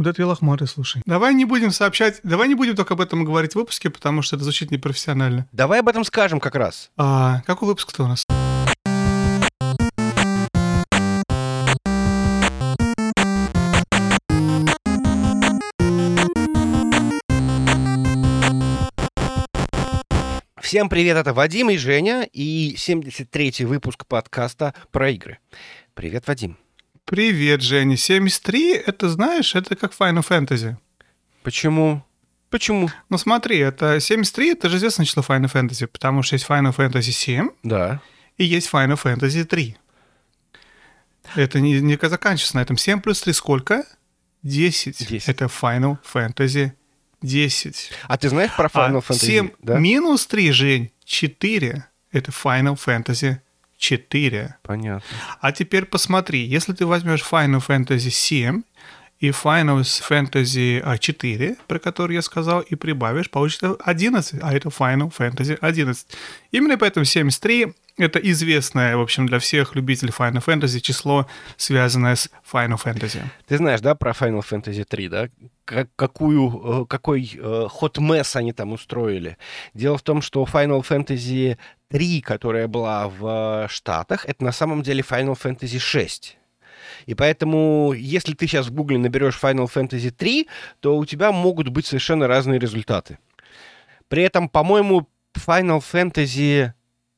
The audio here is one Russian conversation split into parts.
Вот это я лохматый, слушай. Давай не будем сообщать, давай не будем только об этом говорить в выпуске, потому что это звучит непрофессионально. Давай об этом скажем как раз. А какой выпуск-то у нас? Всем привет, это Вадим и Женя, и 73-й выпуск подкаста про игры. Привет, Вадим. Привет, Женя. 73, это, знаешь, это как Final Fantasy. Почему? Почему? Ну смотри, это 73, это же известное число Final Fantasy, потому что есть Final Fantasy 7 Да. и есть Final Fantasy 3. Это не, не заканчивается на этом. 7 плюс 3 сколько? 10. 10. Это Final Fantasy 10. А ты знаешь про Final а Fantasy? 7 да? минус 3, Жень, 4. Это Final Fantasy 4. Понятно. А теперь посмотри, если ты возьмешь Final Fantasy 7 и Final Fantasy а, 4, про который я сказал, и прибавишь, получится 11, а это Final Fantasy 11. Именно поэтому 73 — это известное, в общем, для всех любителей Final Fantasy число, связанное с Final Fantasy. Ты знаешь, да, про Final Fantasy 3, да? Как, какую, э, какой э, hot mess они там устроили. Дело в том, что Final Fantasy 3, которая была в э, Штатах, это на самом деле Final Fantasy 6. И поэтому, если ты сейчас в Гугле наберешь Final Fantasy 3, то у тебя могут быть совершенно разные результаты. При этом, по-моему, Final Fantasy,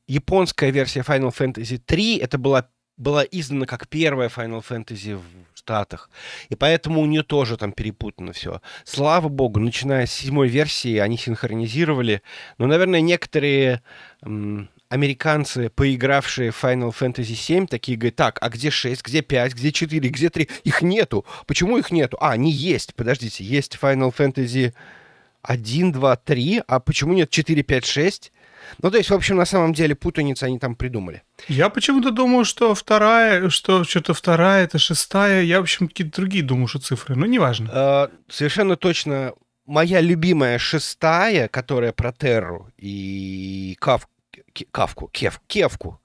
японская версия Final Fantasy 3, это была, была издана как первая Final Fantasy в Штатах. И поэтому у нее тоже там перепутано все. Слава богу, начиная с седьмой версии они синхронизировали. Но, наверное, некоторые м, американцы, поигравшие в Final Fantasy 7, такие говорят, так, а где 6, где 5, где 4, где 3? Их нету. Почему их нету? А, они есть. Подождите, есть Final Fantasy 1, 2, 3, а почему нет 4, 5, 6? Ну, то есть, в общем, на самом деле путаницы они там придумали. Я почему-то думаю, что вторая, что что-то вторая, это шестая. Я, в общем, какие-то другие думаю, что цифры. Ну, неважно. Э, совершенно точно моя любимая шестая, которая про Терру и Кав... Кавку, Кев... Кевку.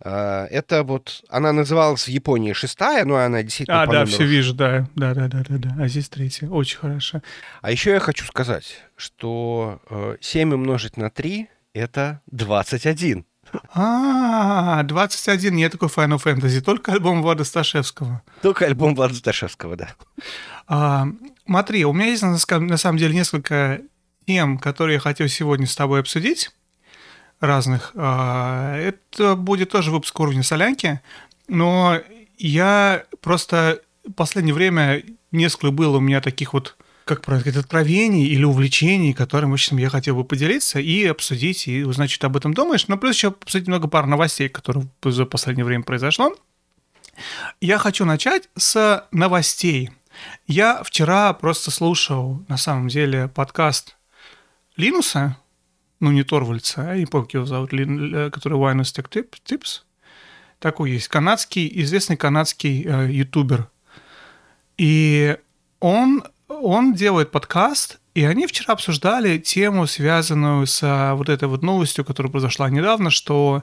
Э, это вот, она называлась в Японии шестая, но она действительно А, да, номеру все вижу, да. Да, да, да, да, да. А здесь третья. Очень хорошо. А еще я хочу сказать, что э, 7 умножить на 3 это 21. А, 21, нет такой Final Fantasy, только альбом Влада Сташевского. Только альбом Влада Сташевского, да. А, смотри, у меня есть на самом деле несколько тем, которые я хотел сегодня с тобой обсудить, разных. А, это будет тоже выпуск уровня солянки, но я просто в последнее время несколько было у меня таких вот как сказать, откровений или увлечений, которым, в общем, я хотел бы поделиться и обсудить, и узнать, что ты об этом думаешь. Но плюс еще обсудить много пар новостей, которые за последнее время произошло. Я хочу начать с новостей. Я вчера просто слушал, на самом деле, подкаст Линуса, ну, не Торвальца, а не помню, как его зовут, Лин- э, который Winus Tech Tip- Tips. Такой есть. Канадский, известный канадский э, ютубер. И он, он делает подкаст, и они вчера обсуждали тему, связанную с а, вот этой вот новостью, которая произошла недавно, что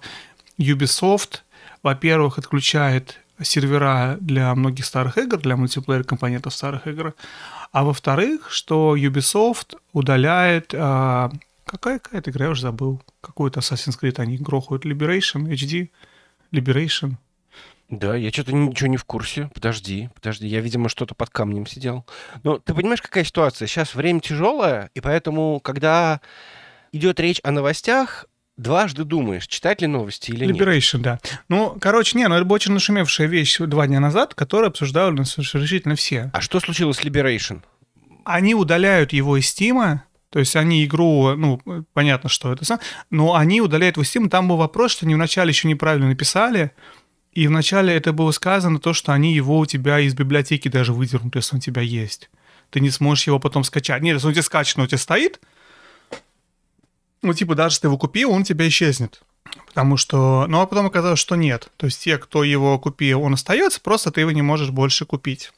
Ubisoft, во-первых, отключает сервера для многих старых игр, для мультиплеер компонентов старых игр, а во-вторых, что Ubisoft удаляет... а, какая какая-то игра, я уже забыл. Какой-то Assassin's Creed они грохают. Liberation, HD, Liberation. Да, я что-то ничего не в курсе. Подожди, подожди. Я, видимо, что-то под камнем сидел. Но ты понимаешь, какая ситуация? Сейчас время тяжелое, и поэтому, когда идет речь о новостях, дважды думаешь, читать ли новости или нет. Liberation, да. Ну, короче, не, ну это была очень нашумевшая вещь два дня назад, которую обсуждали решительно все. А что случилось с Liberation? Они удаляют его из Стима, то есть они игру, ну, понятно, что это но они удаляют его из Steam. Там был вопрос, что они вначале еще неправильно написали, и вначале это было сказано то, что они его у тебя из библиотеки даже выдернут, если он у тебя есть. Ты не сможешь его потом скачать. Нет, если он у тебя скачан, у тебя стоит, ну, типа, даже если ты его купил, он у тебя исчезнет. Потому что... Ну, а потом оказалось, что нет. То есть те, кто его купил, он остается, просто ты его не можешь больше купить.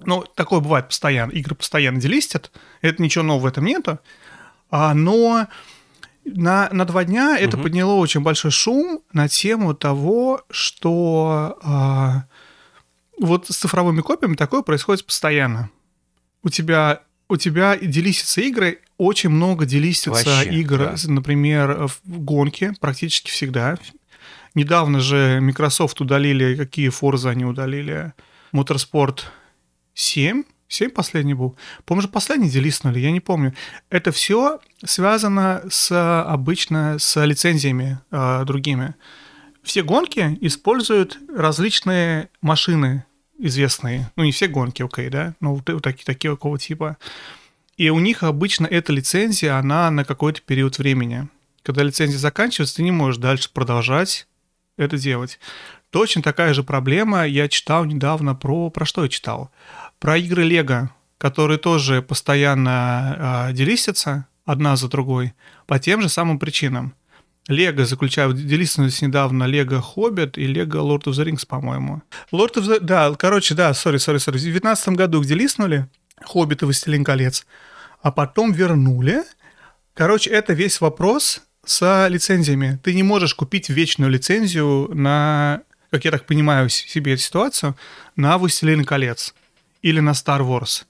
Ну, такое бывает постоянно. Игры постоянно делистят. Это ничего нового в этом нету. А, но на, на два дня это подняло очень большой шум на тему того, что а, вот с цифровыми копиями такое происходит постоянно. У тебя у тебя делисятся игры, очень много делисится Вообще, игр, да. например, в гонке практически всегда. Недавно же Microsoft удалили, какие Forza они удалили? Motorsport 7? 7 последний был? Же последний делистнули, я не помню. Это все связано с обычно с лицензиями э, другими. Все гонки используют различные машины известные. Ну, не все гонки, окей, да? Но вот, вот такие, такие какого типа. И у них обычно эта лицензия, она на какой-то период времени. Когда лицензия заканчивается, ты не можешь дальше продолжать это делать. Точно такая же проблема я читал недавно про... Про что я читал? Про игры Лего, которые тоже постоянно э, делистятся одна за другой по тем же самым причинам. Лего заключают, делистнулись недавно Лего Хоббит и Лего Lord of the Rings, по-моему. Lord of the... Да, короче, да, сори, сори, сори. В 19 году где листнули Хоббит и Властелин колец, а потом вернули. Короче, это весь вопрос с лицензиями. Ты не можешь купить вечную лицензию на, как я так понимаю себе эту ситуацию, на «Властелин колец» или на Star Wars.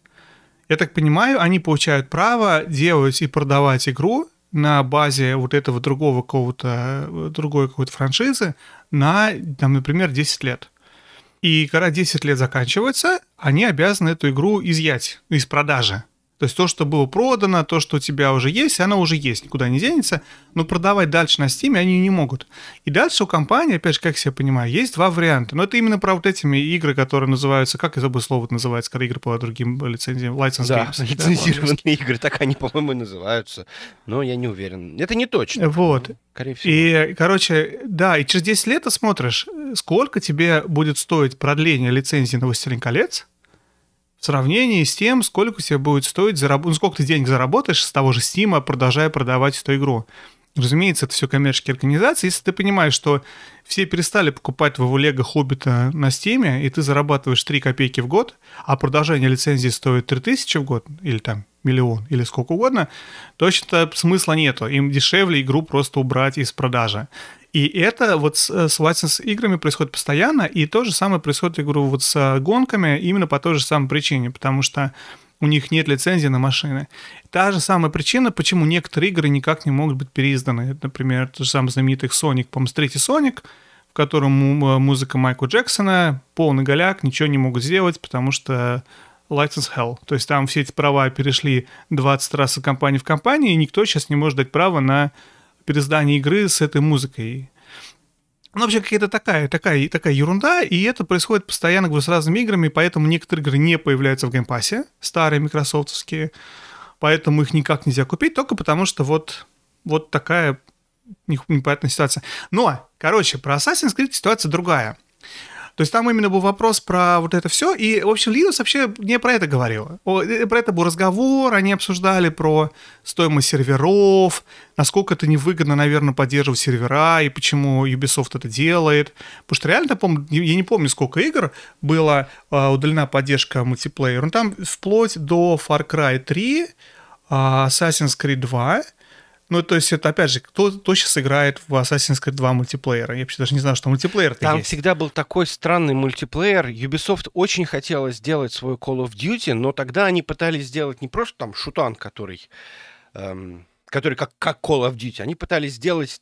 Я так понимаю, они получают право делать и продавать игру на базе вот этого другого какого-то, другой какой-то франшизы на, там, например, 10 лет. И когда 10 лет заканчивается, они обязаны эту игру изъять из продажи. То есть то, что было продано, то, что у тебя уже есть, оно уже есть, никуда не денется, но продавать дальше на Steam они не могут. И дальше у компании, опять же, как я себя понимаю, есть два варианта. Но это именно про вот этими игры, которые называются, как я забыл слово называется, когда игры по другим лицензиям, license Да, games. лицензированные игры, так они, по-моему, и называются. Но я не уверен. Это не точно. Вот. Скорее всего. И, короче, да, и через 10 лет ты смотришь, сколько тебе будет стоить продление лицензии на «Властелин колец», сравнении с тем, сколько тебе будет стоить, зараб... ну, сколько ты денег заработаешь с того же Стима, продолжая продавать эту игру. Разумеется, это все коммерческие организации. Если ты понимаешь, что все перестали покупать твоего Лего Хоббита на Стиме, и ты зарабатываешь 3 копейки в год, а продолжение лицензии стоит 3000 в год, или там миллион, или сколько угодно, то что смысла нету. Им дешевле игру просто убрать из продажи. И это вот с, с license играми происходит постоянно, и то же самое происходит, я говорю, вот с гонками именно по той же самой причине, потому что у них нет лицензии на машины. Та же самая причина, почему некоторые игры никак не могут быть переизданы. Например, тот же самый знаменитый Sonic, по-моему, третий Sonic, в котором музыка Майкла Джексона, полный голяк, ничего не могут сделать, потому что license hell. То есть там все эти права перешли 20 раз от компании в компании, и никто сейчас не может дать право на переиздание игры с этой музыкой. Ну, вообще какая-то такая, такая, такая ерунда, и это происходит постоянно говорю, с разными играми, поэтому некоторые игры не появляются в Game Pass е, старые микрософтовские, поэтому их никак нельзя купить, только потому что вот, вот такая непонятная ситуация. Но, короче, про Assassin's Creed ситуация другая. То есть там именно был вопрос про вот это все, и, в общем, Linux вообще не про это говорил. Э, про это был разговор, они обсуждали про стоимость серверов, насколько это невыгодно, наверное, поддерживать сервера, и почему Ubisoft это делает. Потому что реально, помню, я не помню, сколько игр была удалена поддержка мультиплеера. Ну, там вплоть до Far Cry 3, а, Assassin's Creed 2, ну, то есть, это, опять же, кто, кто сейчас играет в Assassin's Creed 2 мультиплеера? Я вообще даже не знаю, что мультиплеер Там есть. всегда был такой странный мультиплеер. Ubisoft очень хотела сделать свой Call of Duty, но тогда они пытались сделать не просто там шутан, который, эм, который как, как Call of Duty, они пытались сделать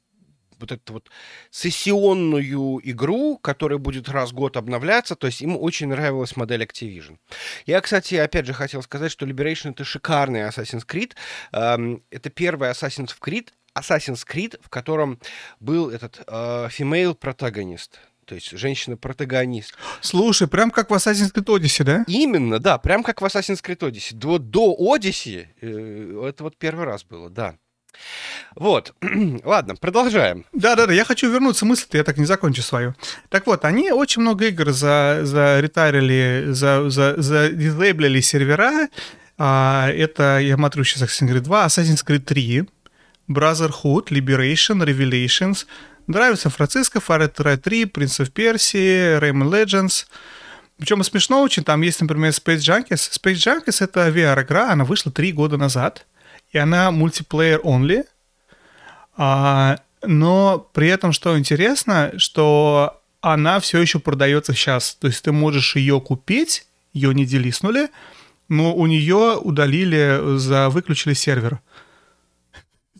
вот эту вот сессионную игру, которая будет раз в год обновляться, то есть им очень нравилась модель Activision. Я, кстати, опять же хотел сказать, что Liberation это шикарный Assassin's Creed. Эм, это первый Assassin's Creed, Assassin's Creed, в котором был этот э, female протагонист. То есть женщина-протагонист. Слушай, прям как в Assassin's Creed Odyssey, да? Именно, да, прям как в Assassin's Creed Odyssey. До, до Odyssey э, это вот первый раз было, да. Вот, ладно, продолжаем. Да-да-да, я хочу вернуться мысль, я так не закончу свою. Так вот, они очень много игр за, за ретарили, за, за, за дизейблили сервера. А, это, я смотрю сейчас Assassin's Creed 2, Assassin's Creed 3, Brotherhood, Liberation, Revelations, Drive Сан-Франциско, Far Cry 3, Prince of Persia, Rayman Legends. Причем смешно очень, там есть, например, Space Junkies. Space Junkies — это VR-игра, она вышла три года назад, и она мультиплеер only. А, но при этом, что интересно, что она все еще продается сейчас. То есть ты можешь ее купить, ее не делиснули, но у нее удалили, за выключили сервер.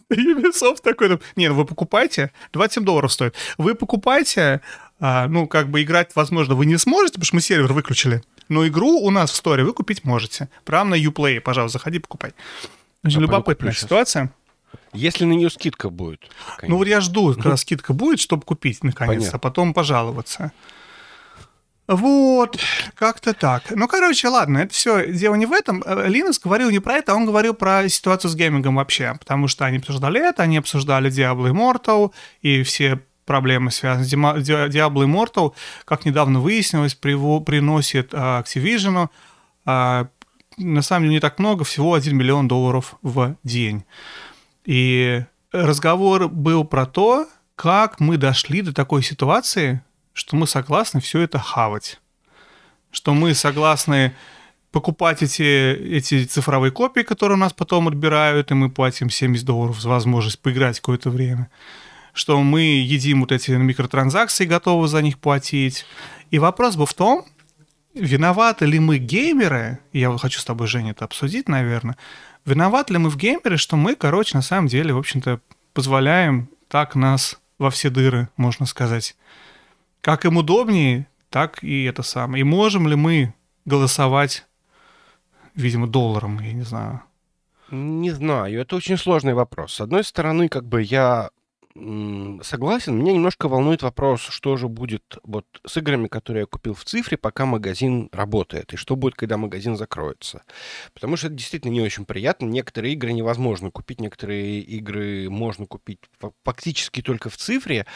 Ubisoft такой, не, ну вы покупайте, 27 долларов стоит. Вы покупайте, а, ну, как бы играть, возможно, вы не сможете, потому что мы сервер выключили. Но игру у нас в сторе вы купить можете. Прямо на Uplay, пожалуйста, заходи, покупай. Очень а любопытная ситуация. Если на нее скидка будет. Конечно. Ну вот я жду, когда скидка будет, чтобы купить наконец, а потом пожаловаться. Вот, как-то так. Ну, короче, ладно, это все дело не в этом. Э, Линус говорил не про это, а он говорил про ситуацию с геймингом вообще, потому что они обсуждали это, они обсуждали Diablo Immortal и все проблемы, связанные с Diablo Immortal, как недавно выяснилось, приносит uh, Activision uh, на самом деле не так много, всего 1 миллион долларов в день. И разговор был про то, как мы дошли до такой ситуации, что мы согласны все это хавать. Что мы согласны покупать эти, эти цифровые копии, которые у нас потом отбирают, и мы платим 70 долларов за возможность поиграть какое-то время. Что мы едим вот эти микротранзакции, готовы за них платить. И вопрос был в том, виноваты ли мы геймеры, я хочу с тобой, Женя, это обсудить, наверное, виноваты ли мы в геймеры, что мы, короче, на самом деле, в общем-то, позволяем так нас во все дыры, можно сказать. Как им удобнее, так и это самое. И можем ли мы голосовать, видимо, долларом, я не знаю. Не знаю, это очень сложный вопрос. С одной стороны, как бы я согласен. Меня немножко волнует вопрос, что же будет вот с играми, которые я купил в цифре, пока магазин работает, и что будет, когда магазин закроется. Потому что это действительно не очень приятно. Некоторые игры невозможно купить, некоторые игры можно купить фактически только в цифре.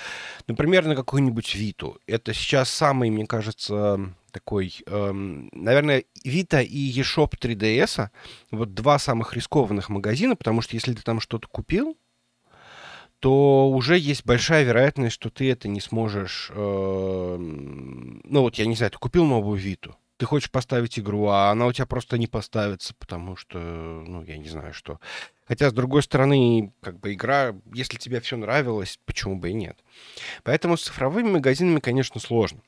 Например, на какую-нибудь Виту. Это сейчас самый, мне кажется, такой, эм, наверное, Vita и eShop 3DS, вот два самых рискованных магазина, потому что если ты там что-то купил, то уже есть большая вероятность, что ты это не сможешь... Э, ну вот, я не знаю, ты купил новую Виту, ты хочешь поставить игру, а она у тебя просто не поставится, потому что, ну, я не знаю, что. Хотя, с другой стороны, как бы игра, если тебе все нравилось, почему бы и нет. Поэтому с цифровыми магазинами, конечно, сложно.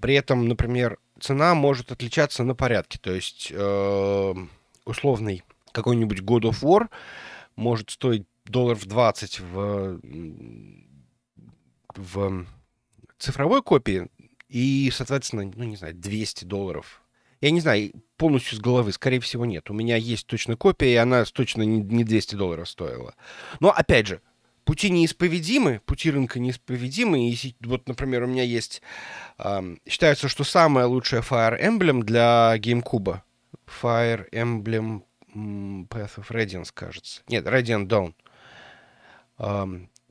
При этом, например, цена может отличаться на порядке. То есть э, условный какой-нибудь God of War может стоить долларов 20 в, в цифровой копии и, соответственно, ну, не знаю, 200 долларов. Я не знаю, полностью с головы, скорее всего, нет. У меня есть точно копия, и она точно не 200 долларов стоила. Но, опять же, пути неисповедимы, пути рынка неисповедимы. И вот, например, у меня есть... Э, считается, что самая лучшая Fire Emblem для GameCube. Fire Emblem Path of Radiance, кажется. Нет, Radiant Dawn.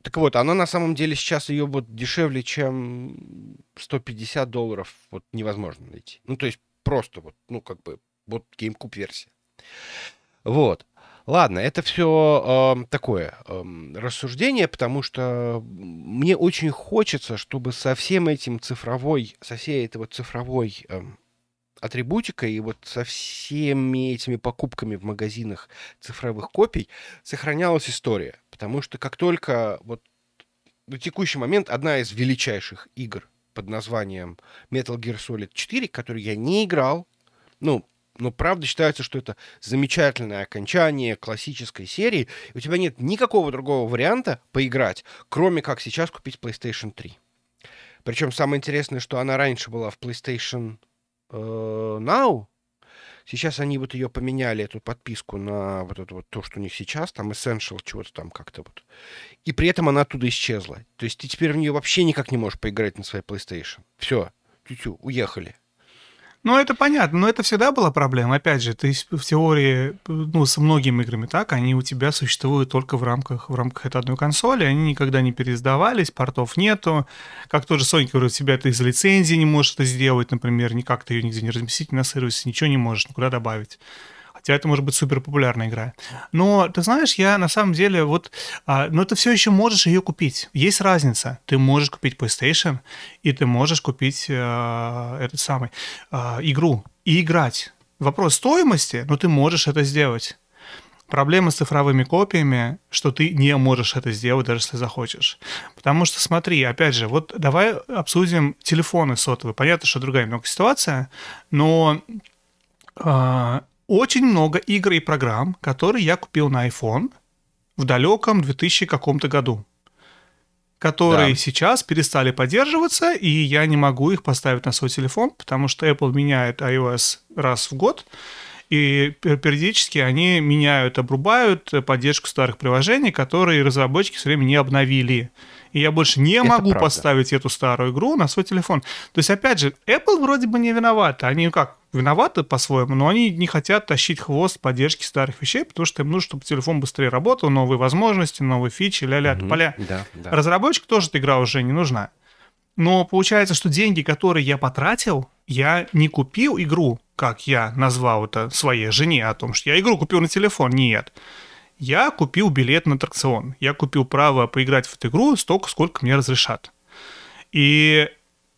Так вот, она на самом деле сейчас ее вот дешевле, чем 150 долларов, вот невозможно найти. Ну, то есть просто вот, ну, как бы, вот GameCube версия. Вот. Ладно, это все э, такое э, рассуждение, потому что мне очень хочется, чтобы со всем этим цифровой, со всей этой вот цифровой э, атрибутикой и вот со всеми этими покупками в магазинах цифровых копий сохранялась история. Потому что как только вот на текущий момент одна из величайших игр под названием Metal Gear Solid 4, который я не играл, ну, но правда считается, что это замечательное окончание классической серии, и у тебя нет никакого другого варианта поиграть, кроме как сейчас купить PlayStation 3. Причем самое интересное, что она раньше была в PlayStation uh, Now. Сейчас они вот ее поменяли, эту подписку, на вот это вот то, что у них сейчас, там Essential, чего-то там как-то вот. И при этом она оттуда исчезла. То есть ты теперь в нее вообще никак не можешь поиграть на своей PlayStation. Все, тю-тю, уехали. Ну, это понятно, но это всегда была проблема. Опять же, ты в теории, ну, с многими играми так, они у тебя существуют только в рамках, в рамках этой одной консоли, они никогда не переиздавались, портов нету. Как тоже Sony говорит, у тебя ты из лицензии не можешь это сделать, например, никак ты ее нигде не разместить на сервисе, ничего не можешь никуда добавить. Хотя это может быть супер популярная игра. Но ты знаешь, я на самом деле вот, а, но ты все еще можешь ее купить. Есть разница. Ты можешь купить PlayStation и ты можешь купить а, этот самый а, игру и играть. Вопрос стоимости, но ты можешь это сделать. Проблема с цифровыми копиями, что ты не можешь это сделать, даже если захочешь. Потому что, смотри, опять же, вот давай обсудим телефоны сотовые. Понятно, что другая немного ситуация, но э, очень много игр и программ, которые я купил на iPhone в далеком 2000 каком-то году которые да. сейчас перестали поддерживаться, и я не могу их поставить на свой телефон, потому что Apple меняет iOS раз в год, и периодически они меняют, обрубают поддержку старых приложений, которые разработчики все время не обновили. И я больше не Это могу правда. поставить эту старую игру на свой телефон. То есть, опять же, Apple вроде бы не виновата. Они как, виноваты по-своему, но они не хотят тащить хвост поддержки старых вещей, потому что им нужно, чтобы телефон быстрее работал, новые возможности, новые фичи, ля-ля, mm-hmm. поля. Да, да. Разработчику тоже эта игра уже не нужна. Но получается, что деньги, которые я потратил, я не купил игру, как я назвал это своей жене о том, что я игру купил на телефон. Нет. Я купил билет на аттракцион. Я купил право поиграть в эту игру столько, сколько мне разрешат. И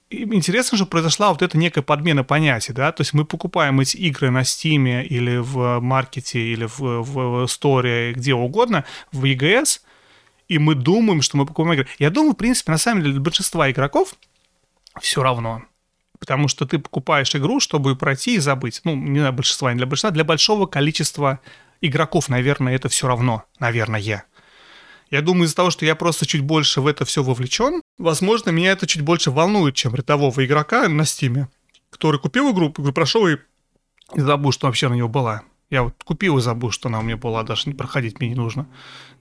интересно же произошла вот эта некая подмена понятий, да, то есть мы покупаем эти игры на Steam или в маркете, или в, в сторе, где угодно, в EGS, и мы думаем, что мы покупаем игры. Я думаю, в принципе, на самом деле для большинства игроков все равно. Потому что ты покупаешь игру, чтобы пройти и забыть. Ну, не для большинства, не для большинства, для большого количества игроков, наверное, это все равно. Наверное. Я думаю, из-за того, что я просто чуть больше в это все вовлечен, возможно, меня это чуть больше волнует, чем рядового игрока на Стиме, который купил игру, прошел и забыл, что вообще на него была. Я вот купил и забыл, что она у меня была, даже не проходить мне не нужно.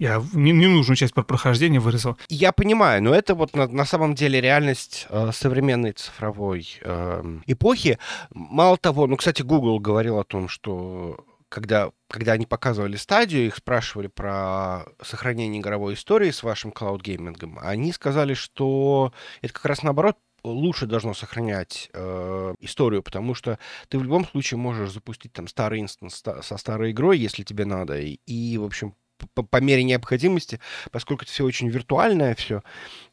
Я не нужную часть про прохождение вырезал. Я понимаю, но это вот на, на самом деле реальность э, современной цифровой э, эпохи. Мало того, ну, кстати, Google говорил о том, что когда, когда они показывали Stadia, их спрашивали про сохранение игровой истории с вашим cloud gaming ом, они сказали, что это как раз наоборот лучше должно сохранять э, историю, потому что ты в любом случае можешь запустить там старый instance со старой игрой, если тебе надо, и, и в общем, по, по мере необходимости, поскольку это все очень виртуальное все,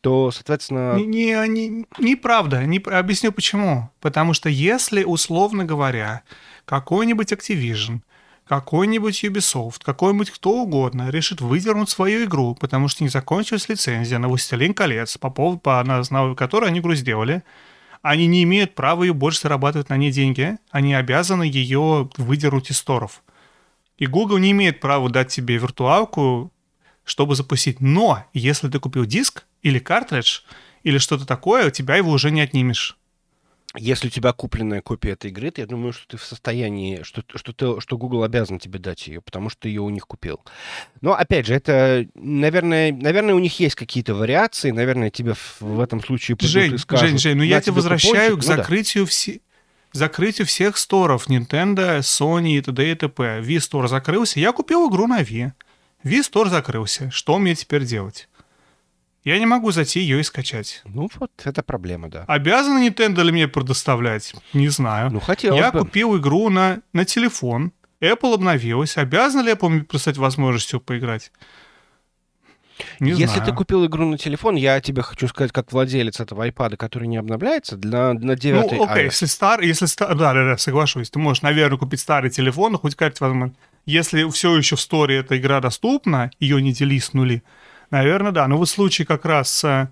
то, соответственно... Не, не, не, неправда. Не, объясню почему. Потому что если, условно говоря, какой-нибудь Activision какой-нибудь Ubisoft, какой-нибудь кто угодно решит выдернуть свою игру, потому что не закончилась лицензия на «Властелин колец», по поводу, по, на основе которой они игру сделали, они не имеют права ее больше зарабатывать на ней деньги, они обязаны ее выдернуть из сторов. И Google не имеет права дать тебе виртуалку, чтобы запустить. Но если ты купил диск или картридж, или что-то такое, у тебя его уже не отнимешь если у тебя купленная копия этой игры, то я думаю, что ты в состоянии, что, что, ты, что Google обязан тебе дать ее, потому что ты ее у них купил. Но, опять же, это, наверное, наверное, у них есть какие-то вариации, наверное, тебе в, в этом случае Жень, и скажут, Жень, Жень, ну я тебя возвращаю купончик. к ну, закрытию да. все закрытию всех сторов Nintendo, Sony и т.д. и т.п. Wii Store закрылся, я купил игру на Wii. Wii Store закрылся. Что мне теперь делать? Я не могу зайти ее и скачать. Ну вот, это проблема, да. Обязаны Nintendo ли мне предоставлять? Не знаю. Ну, хотелось Я бы. купил игру на, на телефон. Apple обновилась. Обязана ли Apple мне предоставить возможность ее поиграть? Не Если знаю. ты купил игру на телефон, я тебе хочу сказать, как владелец этого iPad, который не обновляется, для, на 9 Ну, окей, если старый, если стар, да, да, да, соглашусь. Ты можешь, наверное, купить старый телефон, хоть как-то возможно. Если все еще в сторе эта игра доступна, ее не делиснули, Наверное, да. Но вот случай как раз с,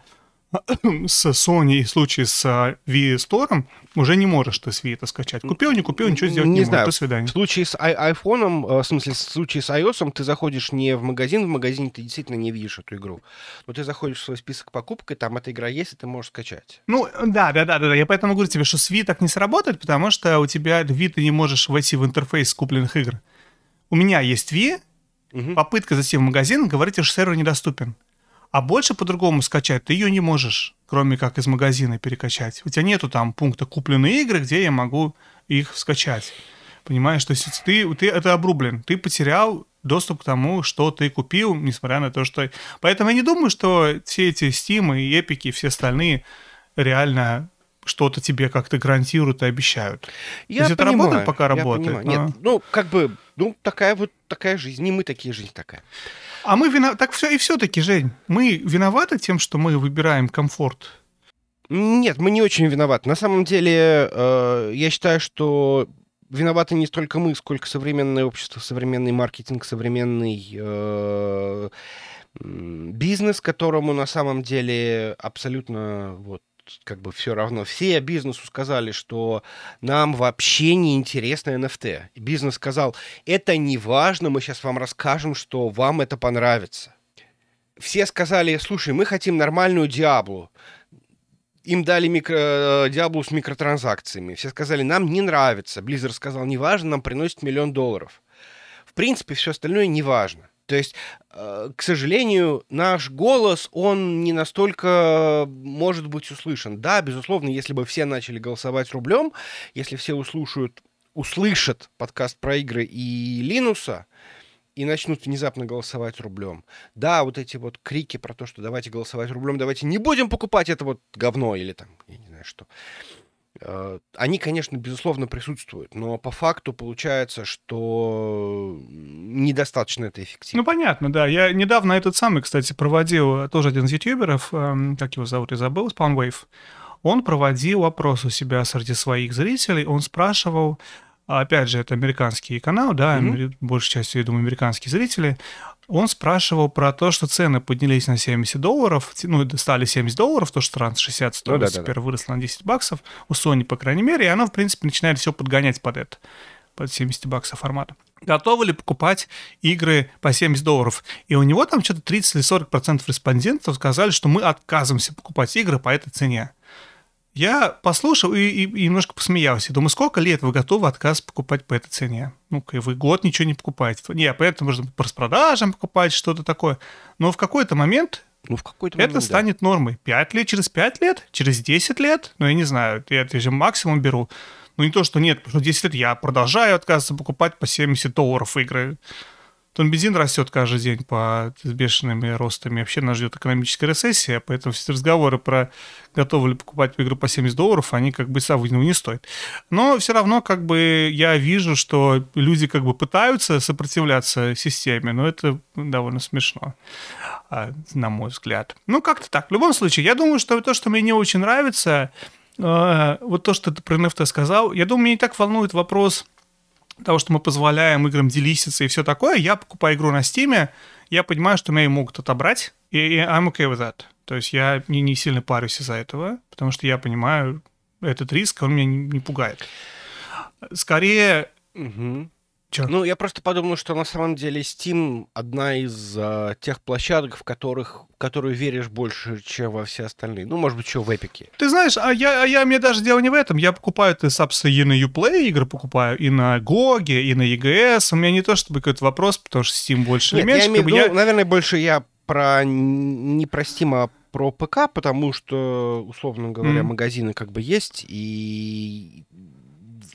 с Sony и случай с Wii Store уже не можешь ты с Wii это скачать. Купил, не купил, ничего сделать не, не знаю. Можешь. До свидания. В случае с iPhone, э, в смысле, в случае с iOS, ты заходишь не в магазин, в магазине ты действительно не видишь эту игру. Но ты заходишь в свой список покупок, и там эта игра есть, и ты можешь скачать. Ну, да, да, да, да. Я поэтому говорю тебе, что с Wii так не сработает, потому что у тебя Wii ты не можешь войти в интерфейс купленных игр. У меня есть Wii, Угу. Попытка зайти в магазин, говорите, что сервер недоступен. А больше по-другому скачать ты ее не можешь, кроме как из магазина перекачать. У тебя нету там пункта купленные игры, где я могу их скачать. Понимаешь, то есть ты, ты это обрублен. Ты потерял доступ к тому, что ты купил, несмотря на то, что... Поэтому я не думаю, что все эти Steam и Epic и все остальные реально что-то тебе как-то гарантируют и обещают. Я То есть понимаю, это работает, пока работает. Понимаю. Нет, ну, как бы, ну, такая вот такая жизнь. Не мы такие, жизнь такая. А мы виноваты. Так все и все-таки, Жень, мы виноваты тем, что мы выбираем комфорт? Нет, мы не очень виноваты. На самом деле, э, я считаю, что виноваты не столько мы, сколько современное общество, современный маркетинг, современный э, бизнес, которому на самом деле абсолютно вот как бы все равно. Все бизнесу сказали, что нам вообще не интересно NFT. И бизнес сказал, это не важно, мы сейчас вам расскажем, что вам это понравится. Все сказали, слушай, мы хотим нормальную Диаблу. Им дали микро, Диаблу с микротранзакциями. Все сказали, нам не нравится. Blizzard сказал, не важно, нам приносит миллион долларов. В принципе, все остальное не важно. То есть, э, к сожалению, наш голос, он не настолько может быть услышан. Да, безусловно, если бы все начали голосовать рублем, если все услышат, услышат подкаст про игры и Линуса, и начнут внезапно голосовать рублем. Да, вот эти вот крики про то, что давайте голосовать рублем, давайте не будем покупать это вот говно или там, я не знаю что. Э, они, конечно, безусловно присутствуют, но по факту получается, что недостаточно это эффективно. Ну, понятно, да. Я недавно этот самый, кстати, проводил, тоже один из ютуберов, эм, как его зовут, я забыл, Spawnwave. Он проводил опрос у себя среди своих зрителей, он спрашивал, опять же, это американский канал, да, mm-hmm. большей частью, я думаю, американские зрители, он спрашивал про то, что цены поднялись на 70 долларов, ну, стали 70 долларов, то, что раньше 60 стоило, ну, да, теперь да, да. выросло на 10 баксов, у Sony, по крайней мере, и она, в принципе, начинает все подгонять под это, под 70 баксов формата. Готовы ли покупать игры по 70 долларов? И у него там что-то 30 или 40 процентов респондентов сказали, что мы отказываемся покупать игры по этой цене. Я послушал и, и, и немножко посмеялся. Думаю, сколько лет вы готовы отказ покупать по этой цене? Ну-ка, вы год ничего не покупаете. Не, поэтому можно по распродажам покупать, что-то такое. Но в какой-то момент ну, в какой-то момент, это станет да. нормой. Пять лет, через пять лет, через 10 лет, ну, я не знаю, я это же максимум беру. Ну, не то, что нет, потому что 10 лет я продолжаю отказываться покупать по 70 долларов игры. Тон бензин растет каждый день по с бешеными ростами. Вообще нас ждет экономическая рецессия, поэтому все разговоры про готовы ли покупать игру по 70 долларов, они как бы Саввинова не стоят. Но все равно как бы я вижу, что люди как бы пытаются сопротивляться системе, но это довольно смешно, а, на мой взгляд. Ну, как-то так. В любом случае, я думаю, что то, что мне не очень нравится, а, вот то, что ты про NFT сказал, я думаю, меня не так волнует вопрос того, что мы позволяем играм делиситься и все такое, я покупаю игру на Steam, я понимаю, что меня ее могут отобрать, и I'm okay with that. То есть я не, не сильно парюсь из-за этого, потому что я понимаю этот риск, он меня не, не пугает. Скорее, угу. Чё? Ну, я просто подумал, что на самом деле Steam одна из а, тех площадок, в которых в которую веришь больше, чем во все остальные. Ну, может быть, еще в Эпике. Ты знаешь, а я, а я, мне даже дело не в этом. Я покупаю ты, собственно, и на Uplay игры покупаю, и на GOG, и на EGS. У меня не то, чтобы какой-то вопрос, потому что Steam больше Нет, или меньше. Я имею в виду, я... наверное, больше я про не про Steam, а про ПК, потому что, условно говоря, mm. магазины как бы есть, и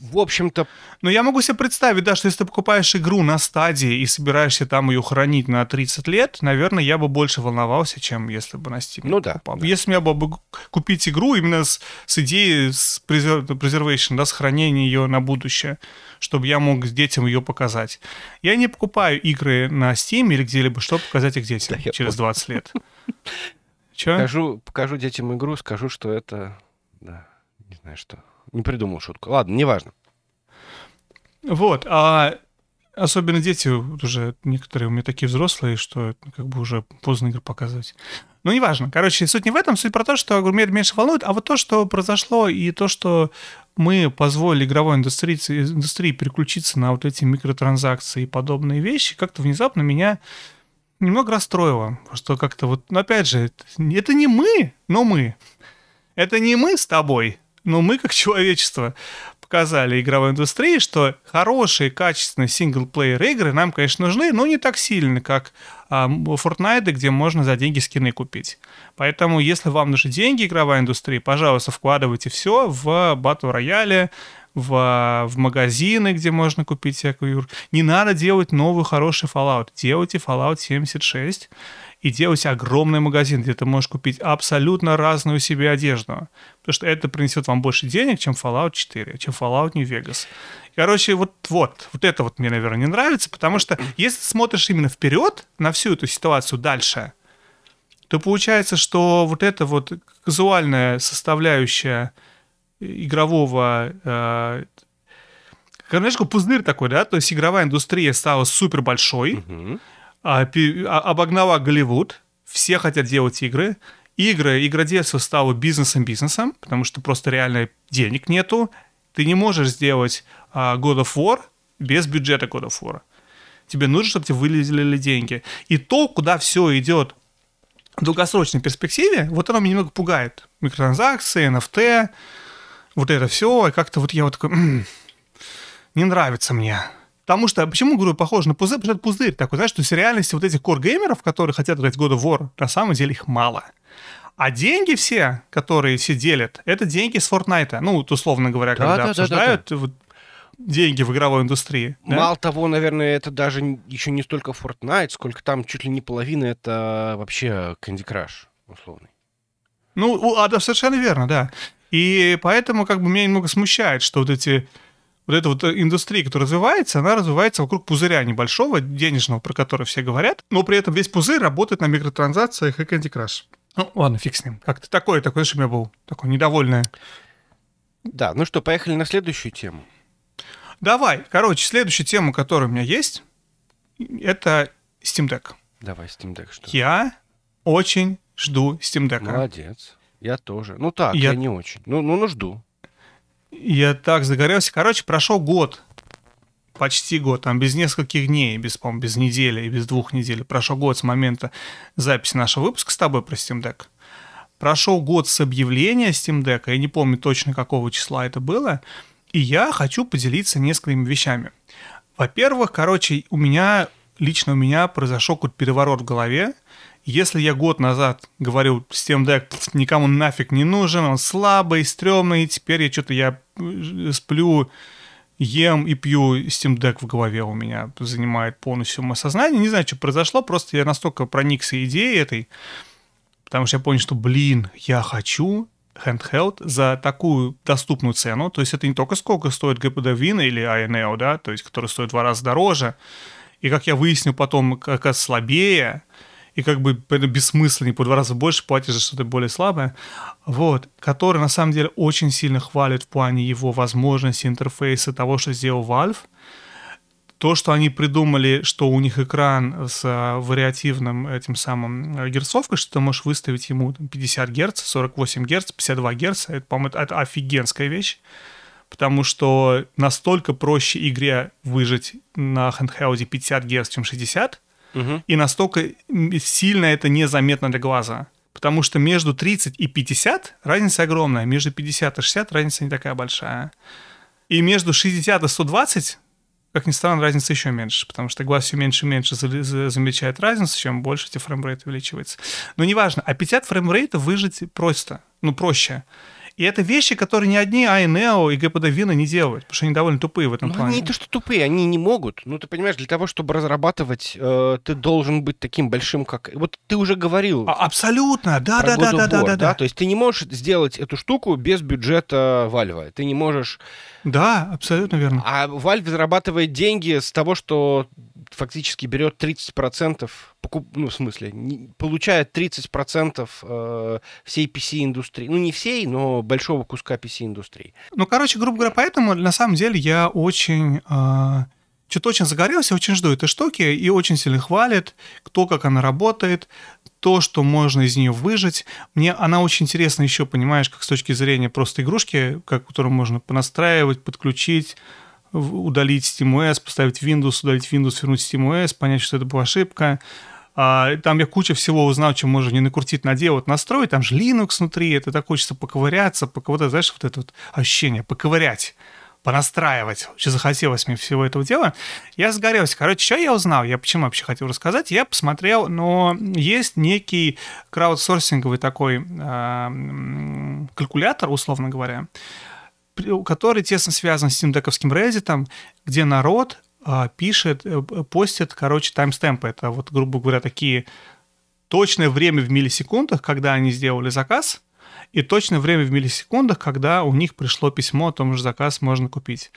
в общем-то... Но я могу себе представить, да, что если ты покупаешь игру на стадии и собираешься там ее хранить на 30 лет, наверное, я бы больше волновался, чем если бы на Steam ну, да, покупал. Да. Если я бы купить игру именно с, с идеей с preservation, да, сохранения ее на будущее, чтобы я мог детям ее показать. Я не покупаю игры на Steam или где-либо, чтобы показать их детям да, через 20 лет. Че? Покажу, покажу детям игру, скажу, что это... Да, не знаю что. Не придумал шутку. Ладно, неважно. Вот, а особенно дети уже некоторые у меня такие взрослые, что как бы уже поздно игры показывать. Ну, неважно. Короче, суть не в этом, суть про то, что говорю, меньше волнует, а вот то, что произошло, и то, что мы позволили игровой индустрии, индустрии переключиться на вот эти микротранзакции и подобные вещи, как-то внезапно меня немного расстроило. Что как-то вот, ну, опять же, это не мы, но мы. Это не мы с тобой, но мы как человечество показали игровой индустрии, что хорошие, качественные синглплеер игры нам, конечно, нужны, но не так сильно, как а, Fortnite, где можно за деньги скины купить. Поэтому, если вам нужны деньги игровой индустрии, пожалуйста, вкладывайте все в батл рояле, в, в магазины, где можно купить всякую игру. Не надо делать новый хороший Fallout. Делайте Fallout 76 и делать огромный магазин, где ты можешь купить абсолютно разную себе одежду. Потому что это принесет вам больше денег, чем Fallout 4, чем Fallout New Vegas. Короче, вот, вот, вот это вот мне, наверное, не нравится, потому что если смотришь именно вперед на всю эту ситуацию дальше, то получается, что вот эта вот казуальная составляющая игрового э, знаешь, пузырь такой, да? То есть игровая индустрия стала супер большой, Мгм. А, а- обогнала Голливуд, все хотят делать игры. Игры, игродельство стало бизнесом-бизнесом, потому что просто реально денег нету. Ты не можешь сделать а, God of War без бюджета God of War. Тебе нужно, чтобы тебе вылезли деньги. И то, куда все идет в долгосрочной перспективе, вот оно меня немного пугает. Микротранзакции, NFT, вот это все. И как-то вот я вот такой, «М, не нравится мне. Потому что, почему, говорю, похоже на пузырь? Потому что это пузырь такой, знаешь, то есть в реальности вот этих кор-геймеров, которые хотят играть God of War, на самом деле их мало. А деньги все, которые все делят, это деньги с Fortnite. Ну, вот условно говоря, Да, когда да, да, да, обсуждают вот деньги в игровой индустрии. да? Мало того, наверное, это даже еще не столько Fortnite, сколько там чуть ли не половина это вообще Candy Crush условный. Ну, а, да, совершенно верно, да. И поэтому как бы меня немного смущает, что вот эти вот эта вот индустрия, которая развивается, она развивается вокруг пузыря небольшого, денежного, про который все говорят, но при этом весь пузырь работает на микротранзакциях и Candy Crush. Ну, ладно, фиг с ним. Как-то такое, такое, что у меня был такое недовольное. Да, ну что, поехали на следующую тему. Давай, короче, следующая тема, которая у меня есть, это Steam Deck. Давай, Steam Deck, что? Я очень жду Steam Deck. Молодец. Я тоже. Ну так, Я- я, не очень. Ну, ну, ну, жду. Я так загорелся. Короче, прошел год. Почти год. Там без нескольких дней, без, по без недели и без двух недель. Прошел год с момента записи нашего выпуска с тобой про Steam Deck. Прошел год с объявления Steam Deck. Я не помню точно, какого числа это было. И я хочу поделиться несколькими вещами. Во-первых, короче, у меня, лично у меня произошел какой-то переворот в голове. Если я год назад говорил, Steam Deck никому нафиг не нужен, он слабый, стрёмный, теперь я что-то я э, сплю, ем и пью Steam Deck в голове у меня занимает полностью мое сознание. Не знаю, что произошло, просто я настолько проникся идеей этой, потому что я понял, что, блин, я хочу handheld за такую доступную цену. То есть это не только сколько стоит GPD Win или INEO, да, то есть который стоит в два раза дороже, и как я выяснил потом, как слабее, и как бы это бессмысленнее, по два раза больше платишь за что-то более слабое, вот, который на самом деле очень сильно хвалит в плане его возможностей, интерфейса, того, что сделал Valve. То, что они придумали, что у них экран с а, вариативным этим самым а, герцовкой, что ты можешь выставить ему там, 50 Гц, 48 Гц, 52 Гц, это, по-моему, это, офигенская вещь потому что настолько проще игре выжать на handheld 50 Гц, чем 60, Мгм. и настолько сильно это незаметно для глаза. Потому что между 30 и 50 разница огромная, между 50 и 60 разница не такая большая. И между 60 и 120, как ни странно, разница еще меньше, потому что глаз все меньше и меньше за- за- замечает разницу, чем больше эти frame rate увеличивается. Но неважно, а 50 frame rate а выжать просто, ну проще. И это вещи, которые ни одни iNeo и GPD Vina не делают, потому что они довольно тупые в этом Ну, плане. они не то, что тупые, они не могут. Ну, ты понимаешь, для того, чтобы разрабатывать, э, ты должен быть таким большим, как... Вот ты уже говорил А, абсолютно, да, да, да, да, да, да, да. То есть ты не можешь сделать эту штуку без бюджета Valve. Ты не можешь... Да, абсолютно верно. А Valve зарабатывает деньги с того, что фактически берет 30%, покуп... ну, в смысле, не- получает 30% э, всей PC-индустрии. Ну, не всей, но большого куска PC-индустрии. Ну, короче, грубо говоря, поэтому на самом деле я очень... а, что-то очень загорелся, очень жду этой штуки и очень сильно хвалит, кто как она работает, то, что можно из нее выжить. Мне она очень интересна еще, понимаешь, как с точки зрения просто игрушки, как, которую можно понастраивать, подключить, удалить SteamOS, поставить Windows, удалить Windows, вернуть SteamOS, понять, что это была ошибка. А, там я куча всего узнал, чем можно не накрутить, наделать, настроить. Там же Linux внутри, это так хочется поковыряться, поковыряться, знаешь, вот это вот ощущение, поковырять понастраивать. Очень захотелось мне всего этого дела. Я сгорелся. Короче, что я узнал? Я почему вообще хотел рассказать? Я посмотрел, но есть некий краудсорсинговый такой м, калькулятор, условно говоря, который тесно связан с Steam Reddit, где народ а, пишет, э, постит, короче, таймстемпы. Это вот, грубо говоря, такие точное время в миллисекундах, когда они сделали заказ, и точное время в миллисекундах, когда у них пришло письмо о том, что заказ можно купить.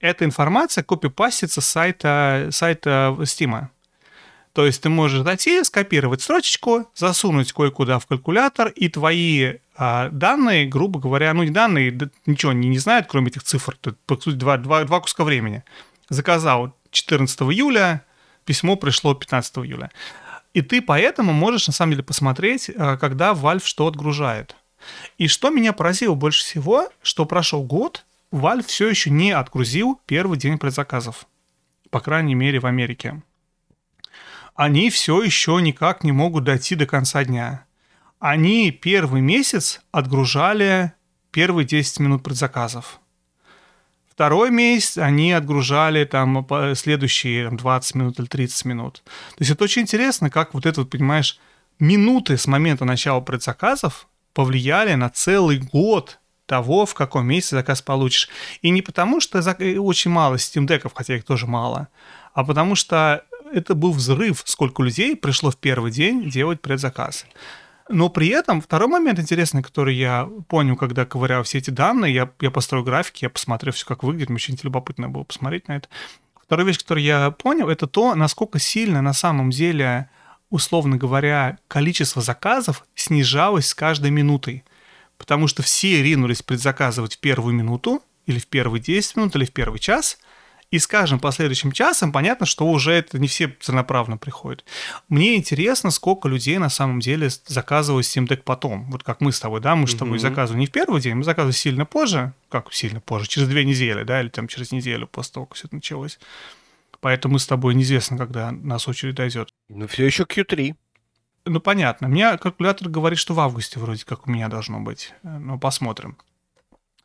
Эта информация копипастится с сайта, сайта Steam. То есть ты можешь зайти, скопировать строчечку, засунуть кое-куда в калькулятор, и твои А данные, грубо говоря, ну не данные, да, ничего не, не знают, кроме этих цифр. Тут, по сути, два, два, два куска времени. Заказал 14 июля, письмо пришло 15 июля. И ты поэтому можешь, на самом деле, посмотреть, а, когда Valve что отгружает. И что меня поразило больше всего, что прошел год, Valve все еще не отгрузил первый день предзаказов. По крайней мере, в Америке. Они все еще никак не могут дойти до конца дня. Они первый месяц отгружали первые 10 минут предзаказов. Второй месяц они отгружали там следующие там, 20 минут или 30 минут. То есть это очень интересно, как вот это, понимаешь, минуты с момента начала предзаказов повлияли на целый год того, в каком месяце заказ получишь. И не потому, что очень мало Steam Deck'ов, хотя их тоже мало, а потому что это был взрыв, сколько людей пришло в первый день делать предзаказ. Но при этом второй момент интересный, который я понял, когда ковырял все эти данные, я, я построил графики, я посмотрел все, как выглядит, мне очень любопытно было посмотреть на это. Вторая вещь, которую я понял, это то, насколько сильно на самом деле условно говоря, количество заказов снижалось с каждой минутой. Потому что все ринулись предзаказывать в первую минуту, или в первые 10 минут, или в первый час. И с каждым последующим часом понятно, что уже это не все целенаправленно приходят. Мне интересно, сколько людей на самом деле заказывают Steam Deck потом. Вот как мы с тобой, да, мы с тобой mm-hmm. заказывали не в первый день, мы заказывали сильно позже. Как сильно позже? Через две недели, да, или там через неделю после того, как все это началось. Поэтому с тобой неизвестно, когда нас очередь дойдет. Ну, все еще Q3. Ну, понятно. Меня калькулятор говорит, что в августе вроде как у меня должно быть. Ну, посмотрим.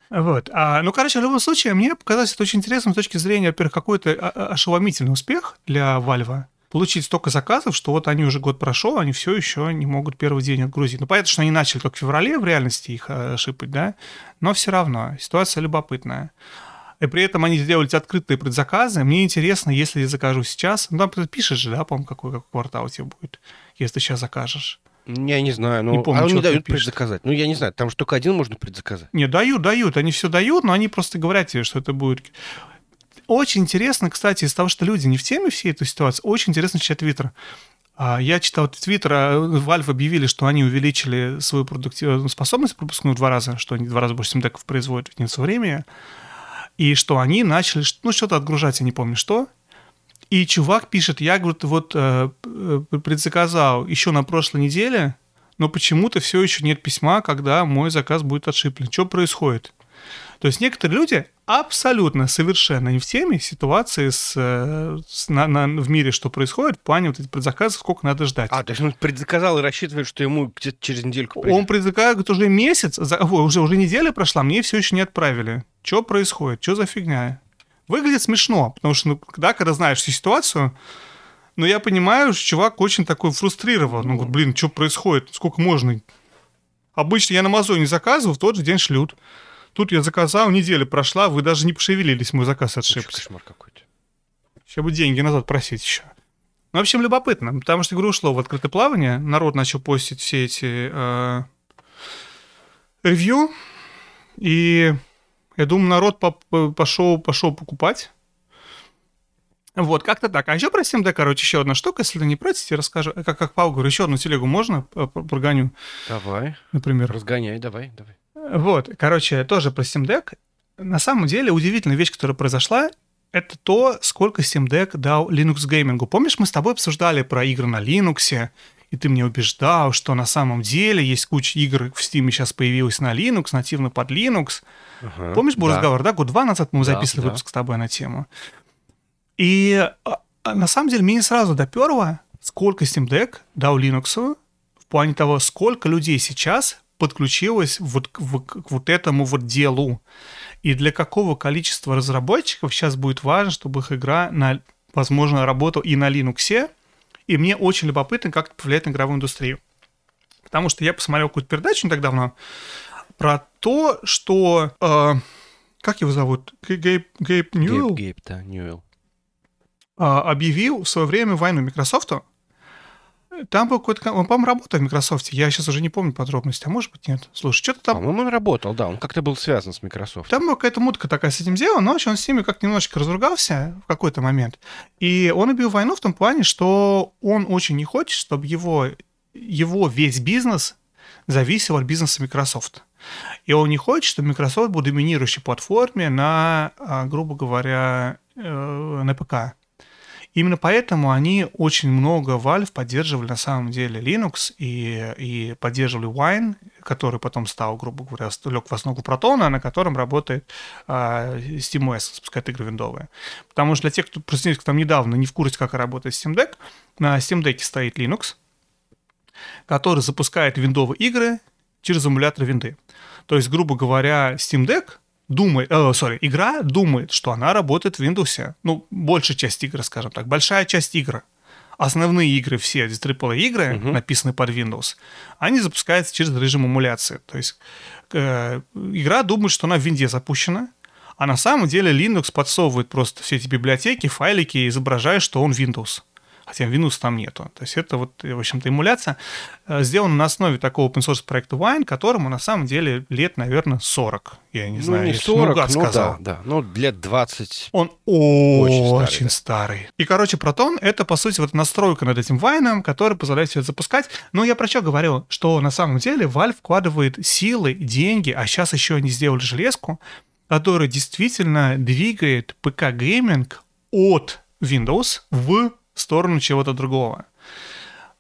Вот. А, ну, короче, в любом случае, мне показалось это очень интересно с точки зрения, во-первых, какой-то ошеломительный успех для Valve. Получить столько заказов, что вот они уже год прошел, они все еще не могут первый день отгрузить. Ну, понятно, что они начали только в феврале в реальности их ошибать, да, но все равно ситуация любопытная и при этом они сделали открытые предзаказы. Мне интересно, если я закажу сейчас, ну там ты пишешь же, да, по-моему, какой, какой квартал у тебя будет, если ты сейчас закажешь. Я не знаю, ну, не помню, а они дают предзаказать. Ну, я не знаю, там же только один можно предзаказать. Не, дают, дают, они все дают, но они просто говорят тебе, что это будет... Очень интересно, кстати, из того, что люди не в теме всей этой ситуации, очень интересно читать Твиттер. А, я читал Твиттер, а Valve объявили, что они увеличили свою продуктивную способность пропускную в два раза, что они в два раза больше симдеков производят в единицу времени. И что они начали, ну, что-то отгружать, я не помню что. И чувак пишет, я, говорит, вот э, предзаказал еще на прошлой неделе, но почему-то все еще нет письма, когда мой заказ будет отшиплен. Что происходит? То есть некоторые люди абсолютно совершенно не в теме ситуации с, э, с, на, на, в мире, что происходит, в плане вот этих предзаказов, сколько надо ждать. А, то есть он предзаказал и рассчитывает, что ему где-то через недельку придет. Он предзаказал, говорит, уже месяц, за, уже, уже неделя прошла, мне все еще не отправили. Что происходит? Что за фигня? Выглядит смешно, потому что, ну, да, когда знаешь всю ситуацию, но я понимаю, что чувак очень такой фрустрирован. Ну, говорит, блин, что происходит? Сколько можно? Обычно я на Амазоне заказываю, в тот же день шлют. Тут я заказал, неделя прошла, вы даже не пошевелились, мой заказ отшибся. Кошмар какой-то. Сейчас бы деньги назад просить еще. Ну, в общем, любопытно, потому что, говорю, ушло в открытое плавание, народ начал постить все эти э, ревью, и я думаю, народ пошел, пошел покупать. Вот, как-то так. А еще про Steam Deck, короче, еще одна штука, если ты не против, я расскажу. Как, как Павел говорю, еще одну телегу можно прогоню? Давай. Например. Разгоняй, давай, давай. Вот, короче, тоже про Steam Deck. На самом деле, удивительная вещь, которая произошла, это то, сколько Steam Deck дал Linux геймингу. Помнишь, мы с тобой обсуждали про игры на Linux, и ты мне убеждал, что на самом деле есть куча игр в Steam сейчас появилась на Linux, нативно под Linux. Ага, Помнишь, был да. разговор, да? Год два назад мы да, записывали да. выпуск с тобой на тему. И а, а, на самом деле мне сразу доперло, сколько Steam Deck дал Linux в плане того, сколько людей сейчас подключилось вот к, к вот этому вот делу. И для какого количества разработчиков сейчас будет важно, чтобы их игра, на, возможно, работала и на Linux. И мне очень любопытно, как это повлияет на игровую индустрию. Потому что я посмотрел какую-то передачу не так давно про то, что... Э, как его зовут? Гейб, Гейб Ньюэлл? Гейб, Гейб, да, Ньюэлл. Э, объявил в свое время войну Microsoft там был какой-то... Он, по-моему, работал в Microsoft. Я сейчас уже не помню подробности. А может быть, нет. Слушай, что-то там... По-моему, он работал, да. Он как-то был связан с Microsoft. Там была какая-то мутка такая с этим делом, но он с ними как немножечко разругался в какой-то момент. И он убил войну в том плане, что он очень не хочет, чтобы его, его весь бизнес зависел от бизнеса Microsoft. И он не хочет, чтобы Microsoft был доминирующей платформе на, а, грубо говоря, э, на ПК. Именно поэтому они очень много Valve поддерживали на самом деле Linux и, и поддерживали Wine, который потом стал, грубо говоря, лег в основу Протона, на котором работает э, SteamOS, запускает игры виндовые. Потому что для тех, кто к нам недавно, не в курсе, как работает Steam Deck, на Steam Deck стоит Linux, который запускает виндовые игры через эмулятор винды. То есть, грубо говоря, Steam Deck — думает, э, sorry, игра думает, что она работает в Windows. Ну, большая часть игр, скажем так, большая часть игр. Основные игры, все эти AAA игры, uh-huh. написанные под Windows, они запускаются через режим эмуляции. То есть э, игра думает, что она в винде запущена, а на самом деле Linux подсовывает просто все эти библиотеки, файлики, изображая, что он Windows хотя Windows там нету. То есть это вот, в общем-то, эмуляция э, сделана на основе такого open source проекта Wine, которому на самом деле лет, наверное, 40. Я не ну, знаю, не 40, ну, сказал. да, да, ну лет 20. Он очень, очень старый. Да. старый. И, короче, Proton — это, по сути, вот надстройка над этим Wine ом, который позволяет себе запускать. Но я про что говорил? Что на самом деле Valve вкладывает силы, деньги, а сейчас еще они сделали железку, которая действительно двигает ПК- gaming от Windows в сторону чего-то другого.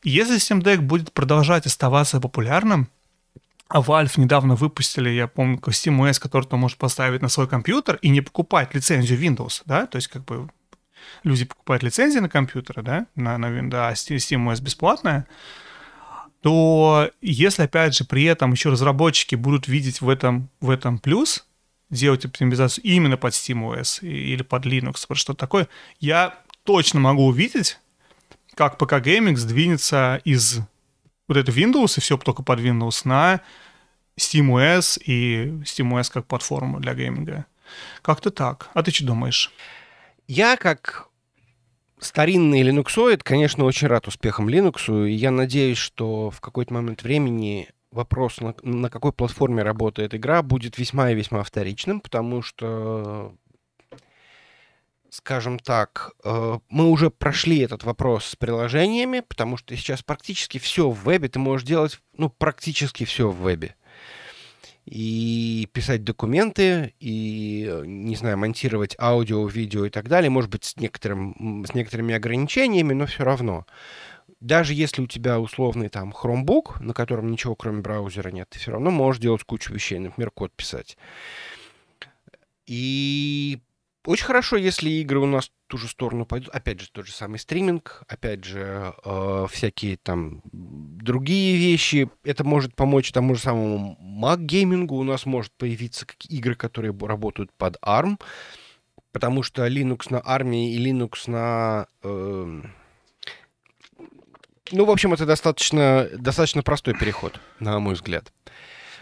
Если Steam Deck будет продолжать оставаться популярным, а Valve недавно выпустили, я помню, SteamOS, который ты можешь поставить на свой компьютер и не покупать лицензию Windows, да, то есть как бы люди покупают лицензии на компьютеры, да, на, на Windows, а SteamOS бесплатная, то если, опять же, при этом еще разработчики будут видеть в этом, в этом плюс, делать оптимизацию именно под SteamOS или под Linux, что такое, я точно могу увидеть, как ПК Gaming сдвинется из вот этого Windows и все только под Windows на SteamOS и SteamOS как платформу для гейминга. Как-то так. А ты что думаешь? Я как старинный линуксоид, конечно, очень рад успехам Linux, и я надеюсь, что в какой-то момент времени вопрос, на, на какой платформе работает игра, будет весьма и весьма вторичным, потому что скажем так, э, мы уже прошли этот вопрос с приложениями, потому что сейчас практически все в вебе, ты можешь делать, ну, практически все в вебе. И писать документы, и, э, не знаю, монтировать аудио, видео и так далее, может быть, с, некоторым, с некоторыми ограничениями, но все равно. Даже если у тебя условный там Chromebook, на котором ничего кроме браузера нет, ты все равно можешь делать кучу вещей, например, код писать. И очень хорошо, если игры у нас в ту же сторону пойдут. Опять же, тот же самый стриминг, опять же, э, всякие там другие вещи. Это может помочь тому же самому Mac геймингу. У нас может появиться игры, которые работают под ARM, потому что Linux на ARM и Linux на... Э, ну, в общем, это достаточно, достаточно простой переход, на мой взгляд.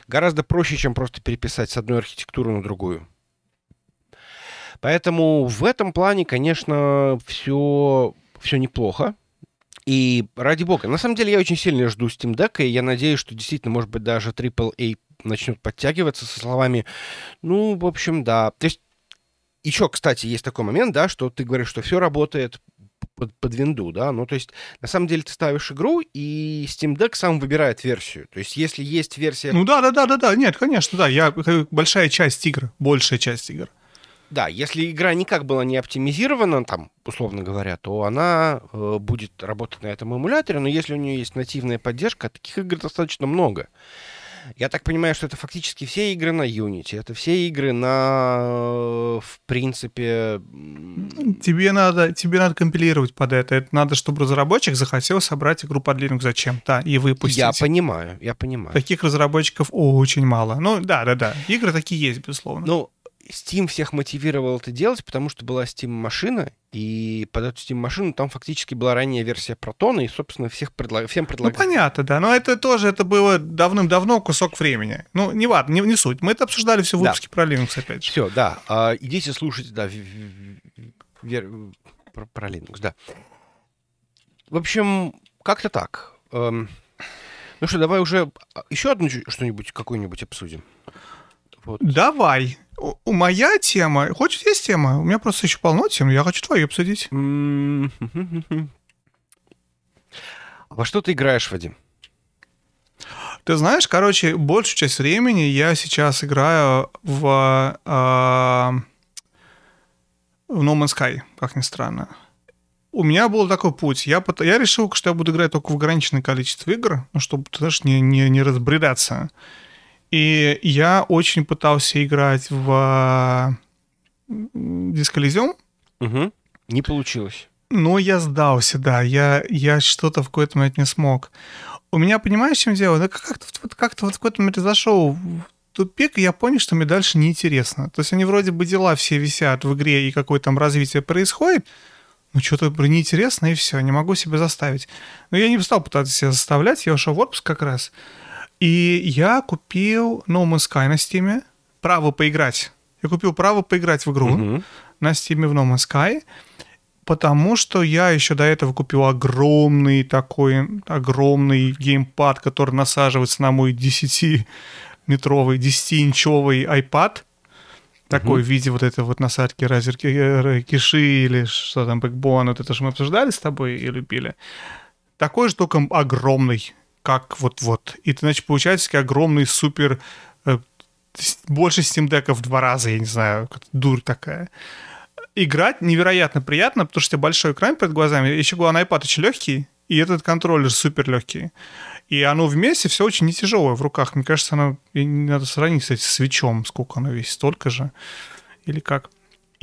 Гораздо проще, чем просто переписать с одной архитектуры на другую. Поэтому в этом плане, конечно, все, все неплохо. И ради бога, на самом деле я очень сильно жду Steam Deck, и я надеюсь, что действительно, может быть, даже AAA начнет подтягиваться со словами, ну, в общем, да. То есть еще, кстати, есть такой момент, да, что ты говоришь, что все работает под, под винду, да, ну, то есть, на самом деле, ты ставишь игру, и Steam Deck сам выбирает версию. То есть, если есть версия... Ну, да-да-да-да-да, нет, конечно, да, я, большая часть игр, большая часть игр. Да, если игра никак была не оптимизирована, там, условно говоря, то она э, будет работать на этом эмуляторе, но если у нее есть нативная поддержка, таких игр достаточно много. Я так понимаю, что это фактически все игры на Unity, это все игры на, э, в принципе... Тебе надо, тебе надо компилировать под это. Это надо, чтобы разработчик захотел собрать игру под Linux зачем-то и выпустить. Я понимаю, я понимаю. Таких разработчиков очень мало. Ну, да-да-да, игры такие есть, безусловно. Ну, Steam всех мотивировал это делать, потому что была Steam-машина, и под эту Steam-машину там фактически была ранняя версия Протона, и, собственно, всех предлаг... всем предлагали. Ну, понятно, да, но это тоже, это было давным-давно кусок времени. Ну, не ладно, не, не суть. Мы это обсуждали все в выпуске да. про Linux, опять же. Все, да. А, идите слушать, да, вер... про, про Linux, да. В общем, как-то так. Эм... Ну что, давай уже а, еще одну что-нибудь, какую-нибудь обсудим. Вот. Давай. У, моя тема, хоть есть тема, у меня просто еще полно тем, я хочу твою обсудить. Во что ты играешь, Вадим? Ты знаешь, короче, большую часть времени я сейчас играю в, э, в No Man's Sky, как ни странно. У меня был такой путь. Я, я решил, что я буду играть только в ограниченное количество игр, ну, чтобы, ты знаешь, не, не, не разбредаться. И я очень пытался играть в Дисколизиум. Угу. Не получилось. Но я сдался, да. Я, я что-то в какой-то момент не смог. У меня, понимаешь, в чем дело? Да как-то вот, как вот в какой-то момент зашел в тупик, и я понял, что мне дальше неинтересно. То есть они вроде бы дела все висят в игре, и какое там развитие происходит, ну, что-то неинтересно, и все, не могу себя заставить. Но я не стал пытаться себя заставлять, я ушел в отпуск как раз. И я купил No Man's Sky на Steam, право поиграть. Я купил право поиграть в игру uh-huh. на Steam в No Man's Sky, потому что я еще до этого купил огромный такой, огромный геймпад, который насаживается на мой 10-метровый, 10-инчевый iPad, такой uh-huh. в виде вот этой вот насадки э, Киши или что там, Backbone, вот это же мы обсуждали с тобой и любили. Такой же, только огромный, как вот-вот. И, значит, получается огромный супер э, больше Steam Deck в два раза, я не знаю, дурь такая. Играть невероятно приятно, потому что у тебя большой экран перед глазами. Еще говорю, iPad очень легкий, и этот контроллер супер легкий. И оно вместе все очень не тяжелое в руках. Мне кажется, оно надо сравнить, кстати, с свечом, сколько оно весит, столько же. Или как?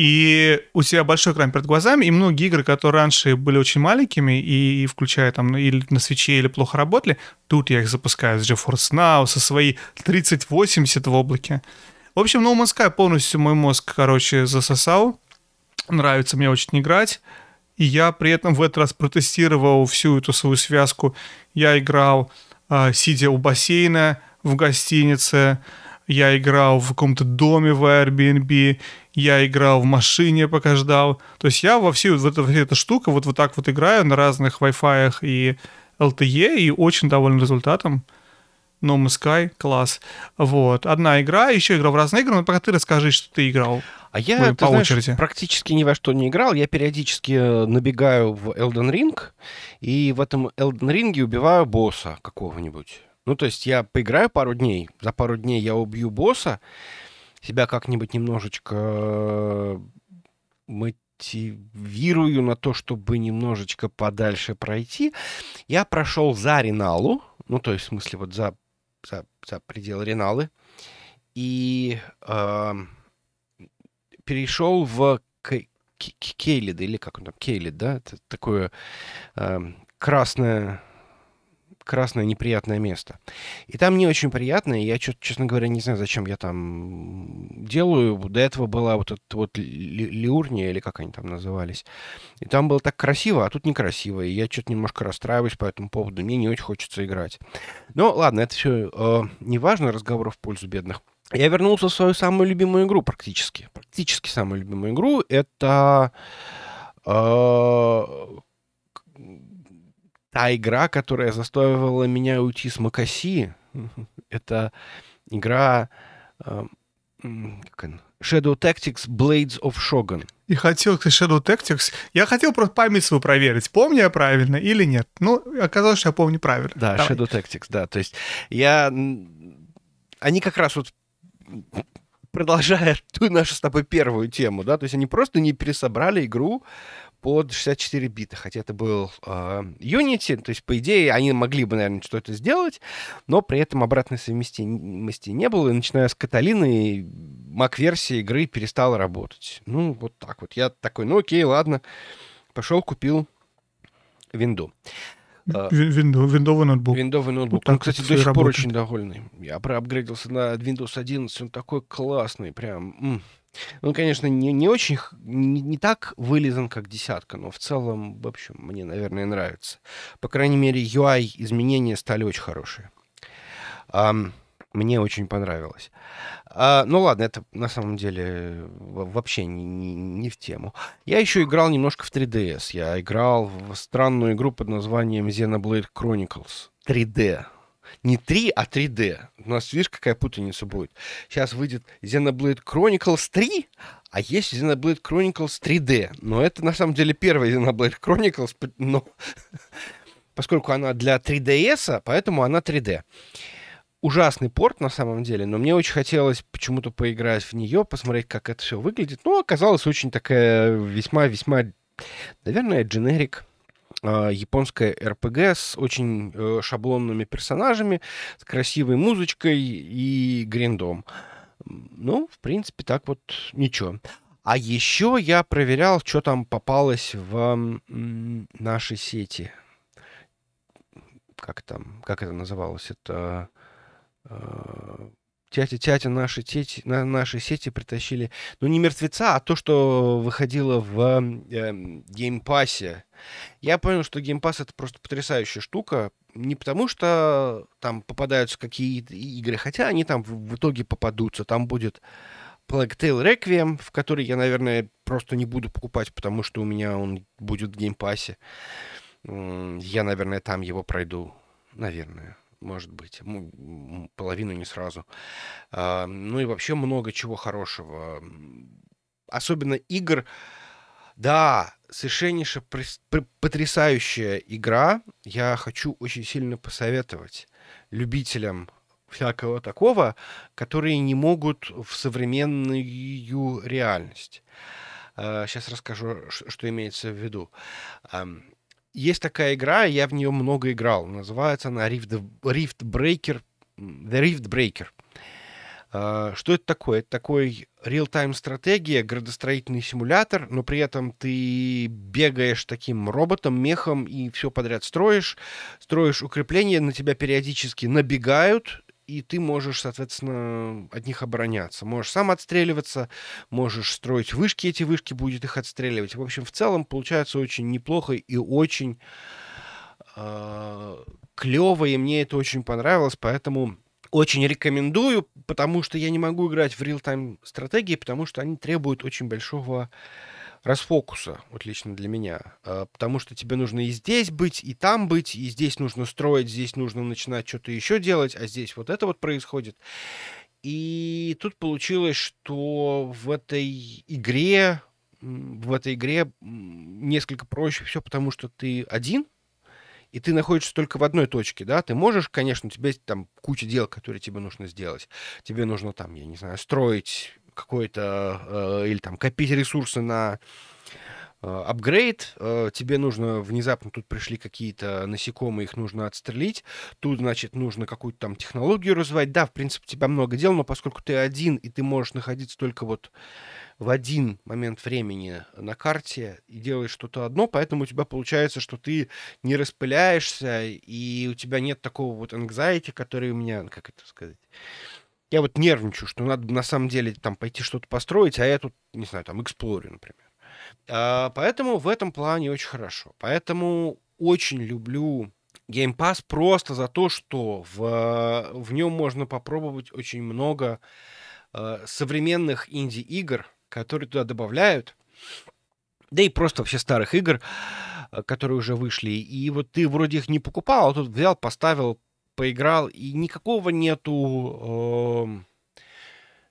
И у тебя большой экран перед глазами, и многие игры, которые раньше были очень маленькими, и, и включая там или на свече, или плохо работали, тут я их запускаю с GeForce Now, со своей 3080 в облаке. В общем, No Man's Sky полностью мой мозг, короче, засосал. Нравится мне очень играть. И я при этом в этот раз протестировал всю эту свою связку. Я играл, э, сидя у бассейна в гостинице, я играл в каком-то доме в Airbnb, я играл в машине, пока ждал. То есть я во всю вот, вот эта штука вот, вот так вот играю на разных Wi-Fi и LTE и очень доволен результатом. No Man's Sky, класс. Вот. Одна игра, еще игра в разные игры, но пока ты расскажи, что ты играл. А я, ты по знаешь, очереди. практически ни во что не играл. Я периодически э, набегаю в Elden Ring, и в этом Elden Ring убиваю босса какого-нибудь. Ну, то есть я поиграю пару дней, за пару дней я убью босса, себя как-нибудь немножечко э, мотивирую на то, чтобы немножечко подальше пройти. Я прошел за Реналу, ну, то есть, в смысле, вот за, за, за пределы Реналы, и э, перешел в Кейлид, или как он там, Кейлид, да, это такое э, красное красное неприятное место. И там не очень приятно, и я, честно говоря, не знаю, зачем я там делаю. До этого была вот эта вот Лиурния, или как они там назывались. И там было так красиво, а тут некрасиво. И я что-то немножко расстраиваюсь по этому поводу. Мне не очень хочется играть. Но ладно, это все э, не важно, разговоров в пользу бедных. Я вернулся в свою самую любимую игру практически. Практически самую любимую игру. Это э, та игра, которая заставила меня уйти с Макаси, это игра э, Shadow Tactics Blades of Shogun. И хотел к Shadow Tactics. Я хотел просто память свою проверить, помню я правильно или нет. Ну, оказалось, что я помню правильно. Да, Давай. Shadow Tactics, да. То есть я... Они как раз вот продолжая ту нашу с тобой первую тему, да, то есть они просто не пересобрали игру под 64 бита, хотя это был э, Unity, то есть, по идее, они могли бы, наверное, что-то сделать, но при этом обратной совместимости не было, и начиная с Каталины, Mac-версия игры перестала работать. Ну, вот так вот. Я такой, ну окей, ладно, пошел, купил винду. Виндо, виндовый ноутбук. Виндовый ноутбук. Он, кстати, до сих пор очень довольный. Я проапгрейдился на Windows 11, он такой классный, прям... Он, конечно, не, не очень, не, не так вылезан, как десятка, но в целом, в общем, мне, наверное, нравится. По крайней мере, UI изменения стали очень хорошие. Um, мне очень понравилось. А, ну ладно, это на самом деле вообще не, не, не в тему. Я еще играл немножко в 3DS. Я играл в странную игру под названием Xenoblade Chronicles 3D. Не 3, а 3D. У нас, видишь, какая путаница будет. Сейчас выйдет Xenoblade Chronicles 3, а есть Xenoblade Chronicles 3D. Но это на самом деле первая Xenoblade Chronicles, но поскольку она для 3DS, поэтому она 3D. ужасный порт на самом деле, но мне очень хотелось почему-то поиграть в нее, посмотреть, как это все выглядит. Ну, оказалось очень такая весьма-весьма, наверное, дженерик а, японская РПГ с очень э, шаблонными персонажами, с красивой музычкой и гриндом. Ну, в принципе, так вот ничего. А еще я проверял, что там попалось в нашей сети. Как там, как это называлось? Это э, тятя-тятя наши, тети, на наши сети притащили, ну, не мертвеца, а то, что выходило в э, Game Pass е. Я понял, что геймпасс — это просто потрясающая штука, не потому что там попадаются какие-то игры, хотя они там в, в итоге попадутся. Там будет Plague Tale Requiem, в который я, наверное, просто не буду покупать, потому что у меня он будет в Game Pass е. Я, наверное, там его пройду. Наверное может быть, половину не сразу. А, ну и вообще много чего хорошего. Особенно игр. Да, совершеннейше потрясающая игра. Я хочу очень сильно посоветовать любителям всякого такого, которые не могут в современную реальность. Сейчас а, расскажу, что имеется в виду. Есть такая игра, я в нее много играл. Называется она Rift, Rift Breaker. The Rift Breaker. Uh, что это такое? Это такой real-time стратегия, градостроительный симулятор, но при этом ты бегаешь таким роботом, мехом и все подряд строишь. Строишь укрепления, на тебя периодически набегают, и ты можешь, соответственно, от них обороняться. Можешь сам отстреливаться, можешь строить вышки, эти вышки будет их отстреливать. В общем, в целом получается очень неплохо и очень э, клево, и мне это очень понравилось, поэтому очень рекомендую, потому что я не могу играть в реал-тайм стратегии, потому что они требуют очень большого расфокуса, вот лично для меня. А, потому что тебе нужно и здесь быть, и там быть, и здесь нужно строить, здесь нужно начинать что-то еще делать, а здесь вот это вот происходит. И тут получилось, что в этой игре, в этой игре несколько проще все, потому что ты один, и ты находишься только в одной точке, да, ты можешь, конечно, у тебя есть там куча дел, которые тебе нужно сделать. Тебе нужно там, я не знаю, строить какой-то, э, или там копить ресурсы на э, апгрейд, э, тебе нужно внезапно, тут пришли какие-то насекомые, их нужно отстрелить, тут, значит, нужно какую-то там технологию развивать. Да, в принципе, у тебя много дел, но поскольку ты один, и ты можешь находиться только вот в один момент времени на карте и делаешь что-то одно, поэтому у тебя получается, что ты не распыляешься, и у тебя нет такого вот anxiety, который у меня, как это сказать, я вот нервничаю, что надо на самом деле там пойти что-то построить, а я тут, не знаю, там, эксплорю, например. А, поэтому в этом плане очень хорошо. Поэтому очень люблю Game Pass просто за то, что в, в нем можно попробовать очень много э, современных инди-игр, которые туда добавляют, да и просто вообще старых игр, э, которые уже вышли. И вот ты вроде их не покупал, а тут взял, поставил, поиграл, и никакого нету, э,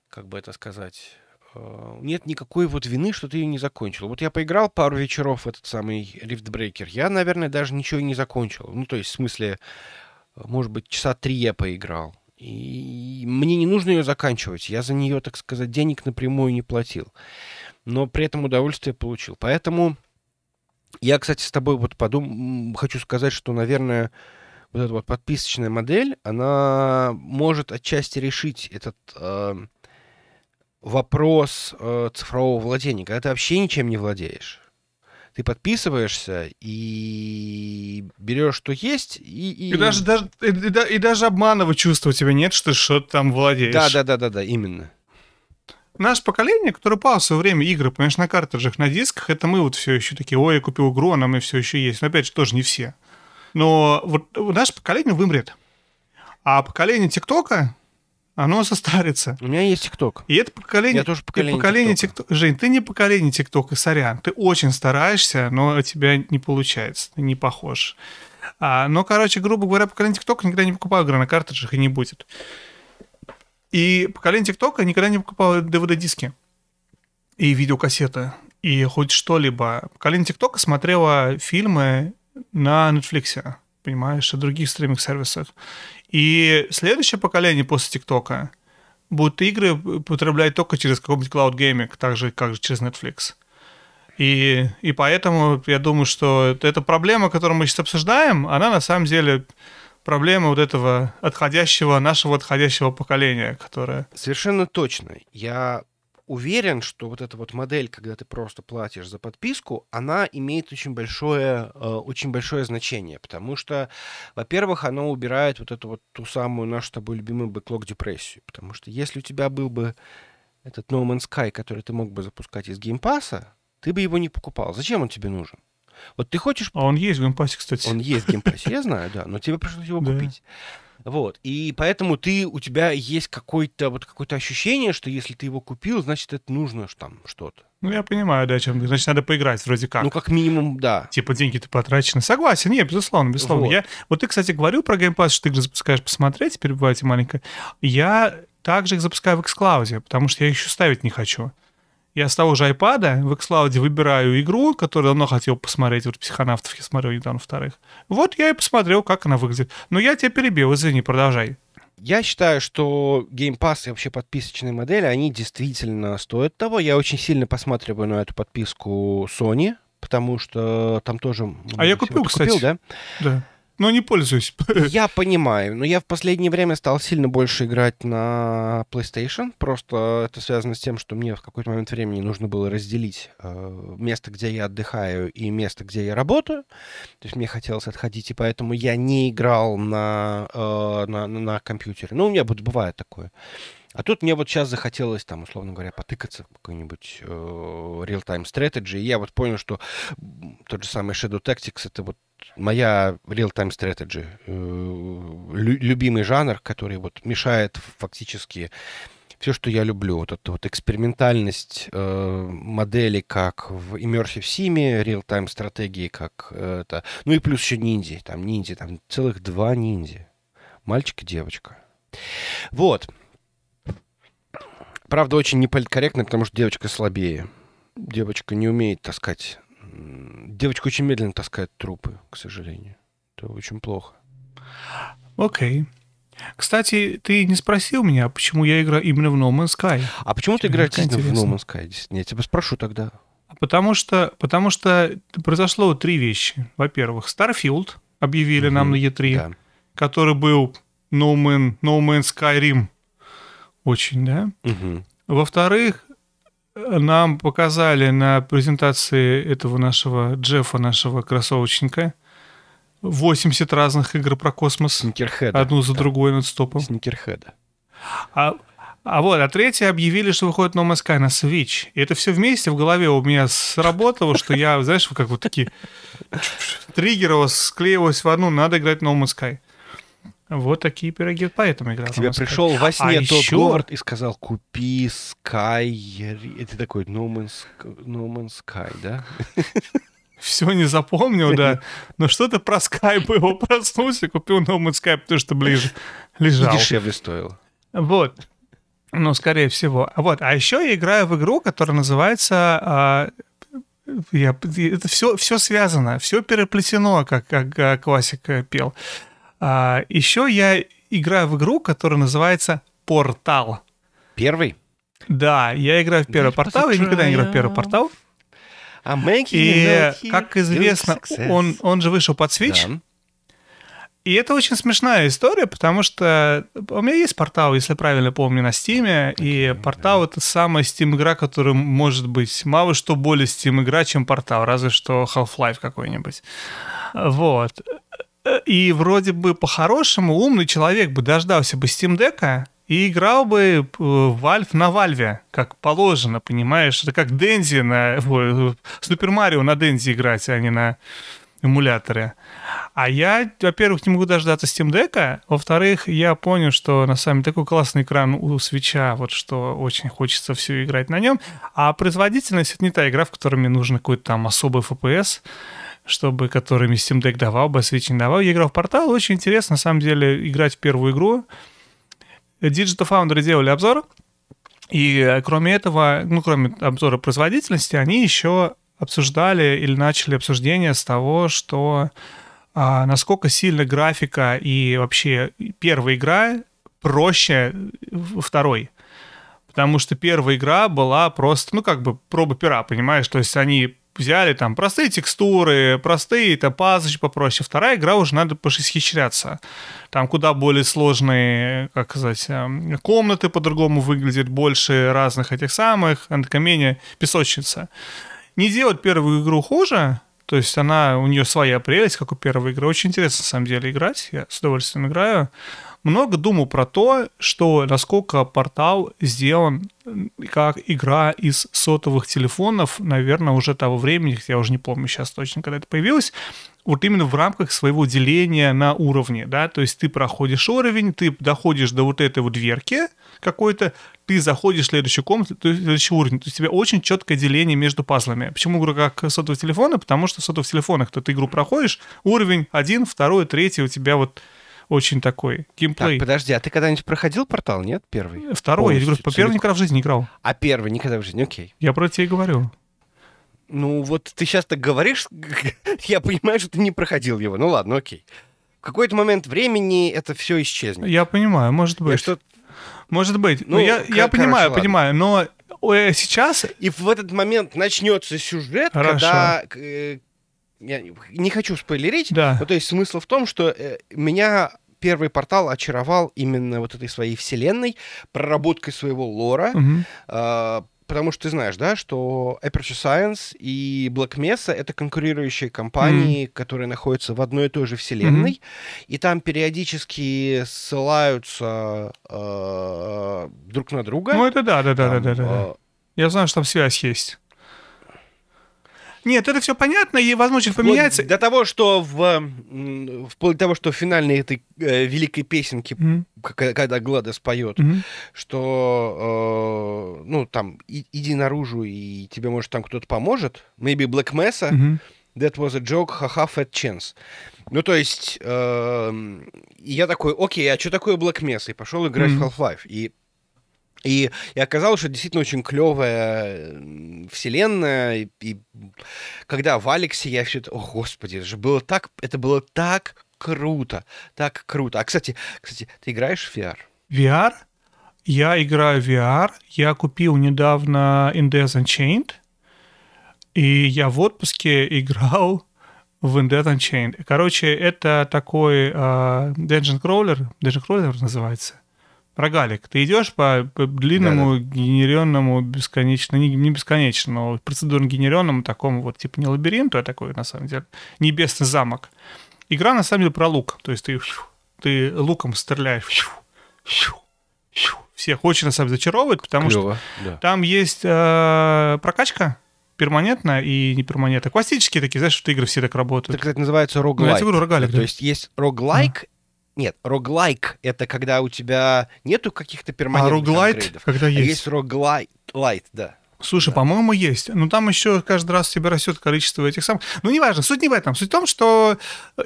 как бы это сказать, э, нет никакой вот вины, что ты ее не закончил. Вот я поиграл пару вечеров в этот самый Rift Breaker, я, наверное, даже ничего не закончил. Ну, то есть, в смысле, может быть, часа три я поиграл. И мне не нужно ее заканчивать. Я за нее, так сказать, денег напрямую не платил. Но при этом удовольствие получил. Поэтому я, кстати, с тобой вот подум... хочу сказать, что, наверное, вот эта вот подписочная модель, она может отчасти решить этот э, вопрос э, цифрового владения, когда ты вообще ничем не владеешь. Ты подписываешься и берешь, что есть, и... И, и... даже, даже, и, и, и даже обманного чувства у тебя нет, что что-то там владеешь. Да, да, да, да, да, именно. Наше поколение, которое упало в свое время игры, понимаешь, на картриджах, на дисках, это мы вот все еще такие, ой, я купил игру, она мне все еще есть. Но опять же, тоже не все. Но вот наше поколение вымрет. А поколение ТикТока, оно состарится. У меня есть ТикТок. И это поколение... Я тоже поколение, поколение ТикТок. Жень, ты не поколение ТикТока, сорян. Ты очень стараешься, но у тебя не получается. Ты не похож. А, но, короче, грубо говоря, поколение ТикТока никогда не покупал игры на картриджах и не будет. И поколение ТикТока никогда не покупало DVD-диски и видеокассеты, и хоть что-либо. Поколение ТикТока смотрело фильмы на Netflix. понимаешь, и других стриминг-сервисах. И следующее поколение после ТикТока будут игры потреблять только через какой-нибудь Cloud Gaming, так же, как же через Netflix. И, и поэтому я думаю, что эта проблема, которую мы сейчас обсуждаем, она на самом деле проблема вот этого отходящего, нашего отходящего поколения, которое... Совершенно точно. Я уверен, что вот эта вот модель, когда ты просто платишь за подписку, она имеет очень большое, э, очень большое значение, потому что, во-первых, она убирает вот эту вот ту самую нашу с тобой любимую бэклог депрессию, потому что если у тебя был бы этот No Man's Sky, который ты мог бы запускать из Game Pass а, ты бы его не покупал. Зачем он тебе нужен? Вот ты хочешь... А он есть в Game Pass е, кстати. Он есть в Game Pass е, я знаю, да, но тебе пришлось его купить. Вот. И поэтому ты, у тебя есть какое-то вот какое-то ощущение, что если ты его купил, значит, это нужно там что-то. Ну, я понимаю, да, о чем ты. Значит, надо поиграть вроде как. Ну, как минимум, да. Типа деньги-то потрачены. Согласен, нет, безусловно, безусловно. Вот. Я, вот ты, кстати, говорил про Game Pass, что ты игры запускаешь посмотреть, перебью тебя маленько. Я также их запускаю в xCloud, потому что я еще ставить не хочу. Я с того же iPad в xCloud выбираю игру, которую давно хотел посмотреть. Вот «Психонавтов» я смотрел недавно вторых. Вот я и посмотрел, как она выглядит. Но я тебя перебил, извини, продолжай. Я считаю, что Game Pass и вообще подписочные модели, они действительно стоят того. Я очень сильно посматриваю на эту подписку Sony, потому что там тоже... А я купил, кстати. Купил, да? Да но не пользуюсь. Я понимаю, но я в последнее время стал сильно больше играть на PlayStation. Просто это связано с тем, что мне в какой-то момент времени нужно было разделить э, место, где я отдыхаю, и место, где я работаю. То есть мне хотелось отходить, и поэтому я не играл на, э, на, на компьютере. Ну, у меня бывает такое. А тут мне вот сейчас захотелось, там, условно говоря, потыкаться в какой-нибудь э, real-time strategy. И я вот понял, что тот же самый Shadow Tactics — это вот моя real-time strategy. Э, любимый жанр, который вот мешает фактически все, что я люблю. Вот эта вот экспериментальность э, модели, как в Immersive Sim, real-time стратегии, как э, это... Ну и плюс еще ниндзи. Там ниндзи, там целых два ниндзи. Мальчик и девочка. Вот. Правда, очень неполиткорректно, потому что девочка слабее. Девочка не умеет таскать. Девочка очень медленно таскает трупы, к сожалению. Это очень плохо. Окей. Okay. Кстати, ты не спросил меня, почему я играю именно в No Man's Sky. А почему ты играешь именно в No Man's Sky? Я тебя спрошу тогда. Потому что, потому что произошло три вещи. Во-первых, Starfield объявили угу, нам на E3, да. который был No, Man, no Man's Skyrim очень, да? Угу. Во-вторых, нам показали на презентации этого нашего Джеффа, нашего кроссовочника, 80 разных игр про космос. Сникерхеда. Одну за да. другой над стопом. Сникерхеда. А, а вот, а третье объявили, что выходит No Man's Sky на Switch. И это все вместе в голове у меня сработало, что я, знаешь, как вот такие триггеров склеилось в одну, надо играть No Man's Sky. Вот такие пироги, поэтому играл. К тебе пришел во сне а тот еще... Говард и сказал, купи Sky. И ты такой, No Man's, no Man's Sky, да? Все не запомнил, да. Но что-то про Sky было. Проснулся, купил No Man's Sky, потому что ближе лежал. И дешевле стоило. Вот. Ну, скорее всего. Вот. А еще я играю в игру, которая называется... А, я, это все, все связано, все переплетено, как, как классик пел. А, еще я играю в игру, которая называется Портал. Первый? Да, я играю в первый портал, я никогда не играю в первый портал. И, как известно, он, он же вышел под Switch. Да. И это очень смешная история, потому что у меня есть портал, если правильно помню, на Steam, okay, и портал да. это самая Steam игра, которая может быть мало что более Steam игра, чем портал, разве что Half-Life какой-нибудь. Вот. И вроде бы по-хорошему умный человек бы дождался бы Steam Deck и играл бы э, Valve на Вальве, как положено, понимаешь? Это как Дензи на... Супер Марио на Дензи играть, а не на эмуляторе. А я, во-первых, не могу дождаться Steam Deck, во-вторых, я понял, что на самом деле такой классный экран у свеча, вот что очень хочется все играть на нем. А производительность — это не та игра, в которой мне нужен какой-то там особый FPS чтобы, которыми Steam Deck давал бы, Switch не давал. Я играл в портал, очень интересно, на самом деле, играть в первую игру. Digital Foundry делали обзор, и э, кроме этого, ну, кроме обзора производительности, они еще обсуждали или начали обсуждение с того, что а, насколько сильно графика и вообще первая игра проще второй. Потому что первая игра была просто, ну, как бы проба пера, понимаешь? То есть они взяли там простые текстуры, простые это пазочки попроще. Вторая игра уже надо пошисхищряться. Там куда более сложные, как сказать, эм, комнаты по-другому выглядят, больше разных этих самых, она песочница. Не делать первую игру хуже, то есть она, у нее своя прелесть, как у первой игры. Очень интересно, на самом деле, играть. Я с удовольствием играю. Много думал про то, что насколько портал сделан как игра из сотовых телефонов, наверное, уже того времени, я уже не помню сейчас точно, когда это появилось, вот именно в рамках своего деления на уровне, да, то есть ты проходишь уровень, ты доходишь до вот этой вот дверки какой-то, ты заходишь в следующую комнату, то есть следующий уровень, то есть у тебя очень четкое деление между пазлами. Почему говорю как сотовые телефоны? Потому что в сотовых телефонах то ты игру проходишь, уровень один, второй, третий, у тебя вот очень такой геймплей. Так, подожди, а ты когда-нибудь проходил портал, нет, первый? Второй, я говорю, по первому никогда в жизни не играл. А первый никогда в жизни, окей. Я про тебя и говорю. Ну, вот ты сейчас так говоришь, я понимаю, что ты не проходил его. Ну ладно, окей. В какой-то момент времени это все исчезнет. Я понимаю, может быть. Я что... Может быть. Ну, ну я, я понимаю, ладно. понимаю, но э, сейчас... И в этот момент начнется сюжет, Хорошо. когда... Я не хочу спойлерить, да. но то есть смысл в том, что э, меня первый портал очаровал именно вот этой своей вселенной, проработкой своего лора, угу. э, потому что ты знаешь, да, что Aperture Science и Black Mesa — это конкурирующие компании, mm. которые находятся в одной и той же вселенной, mm-hmm. и там периодически ссылаются э, друг на друга. Ну, это да, да, да, там, да, да, да. Э... Я знаю, что там связь есть. Нет, это все понятно, и возможно поменяется. До того, что в вплоть до того, что в финальной этой э, великой песенке, mm-hmm. когда Гладес поет, mm-hmm. что э, ну там и, иди наружу и тебе может там кто-то поможет. Maybe Black Mesa. Mm-hmm. That was a joke, haha, fat chance. Ну, то есть, э, я такой, окей, а что такое Black Mesa? И пошел играть mm-hmm. в Half-Life. И и, и оказалось, что действительно очень клевая вселенная. И, и когда в Алексе я все это... О, господи, это же было так... Это было так круто. Так круто. А, кстати, кстати, ты играешь в VR? VR? Я играю в VR. Я купил недавно Indes Unchained. И я в отпуске играл в Undead Unchained. Короче, это такой uh, Dungeon Crawler, Dungeon Crawler называется рогалик. Ты идешь по, по длинному, да, да. генеренному, бесконечно, не, не бесконечному, процедурно генеренному такому вот, типа не лабиринту, а такой, на самом деле, небесный замок. Игра, на самом деле, про лук. То есть ты, ты луком стреляешь. Всех очень, на самом деле, зачаровывает, потому Клево, что да. там есть э, прокачка, перманентно и не перманентно. Классические такие, знаешь, что игры все так работают. Это называется роглайк. Ну, я говорю, рогалик, да. То есть есть роглайк, нет, роглайк — это когда у тебя нету каких-то перманентных А роглайт, когда есть? А есть роглайт, лайт, да. Слушай, да. по-моему, есть. Но там еще каждый раз у тебя растет количество этих самых. Ну, неважно, суть не в этом. Суть в том, что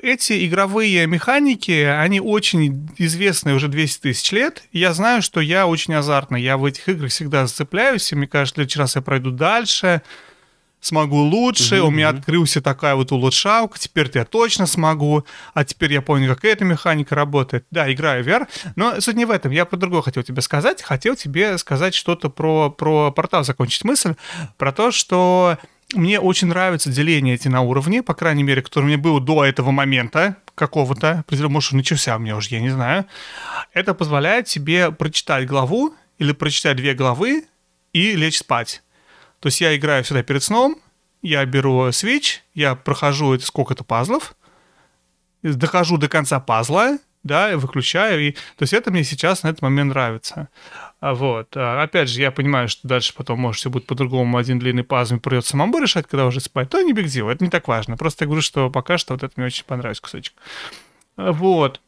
эти игровые механики, они очень известны уже 200 тысяч лет. Я знаю, что я очень азартный. Я в этих играх всегда зацепляюсь, и мне кажется, в следующий раз я пройду дальше смогу лучше, угу, у меня угу. открылся такая вот улучшалка, теперь я точно смогу, а теперь я понял, как эта механика работает. Да, играю в VR, но суть не в этом, я про другое хотел тебе сказать, хотел тебе сказать что-то про, про портал, закончить мысль, про то, что мне очень нравится деление эти на уровне, по крайней мере, которое у меня было до этого момента, какого-то, может, начался у меня уже, я не знаю. Это позволяет тебе прочитать главу или прочитать две главы и лечь спать. То есть я играю всегда перед сном, я беру свеч, я прохожу это сколько-то пазлов, дохожу до конца пазла, да, выключаю. И, то есть это мне сейчас на этот момент нравится. А вот. А, опять же, я понимаю, что дальше потом, может, все будет по-другому, один длинный пазл придется самому решать, когда уже спать. То не биг deal, это не так важно. Просто я говорю, что пока что вот это мне очень понравился кусочек. А, вот.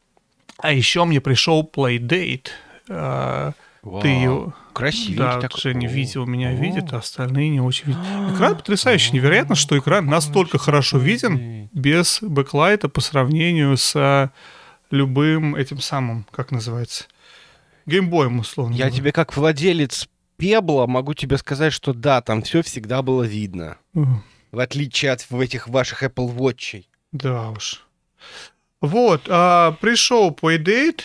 А еще мне пришел Playdate. Вау. Ты Красивый да, такой. Женя видел, меня видит, а остальные не очень видят. Экран потрясающий. Невероятно, что экран настолько хорошо виден без бэклайта по сравнению с любым этим самым, как называется, геймбоем, условно. Я тебе как владелец Пебла могу тебе сказать, что да, там все всегда было видно. В отличие от этих ваших Apple Watch. Да уж. Вот, а, пришел Playdate,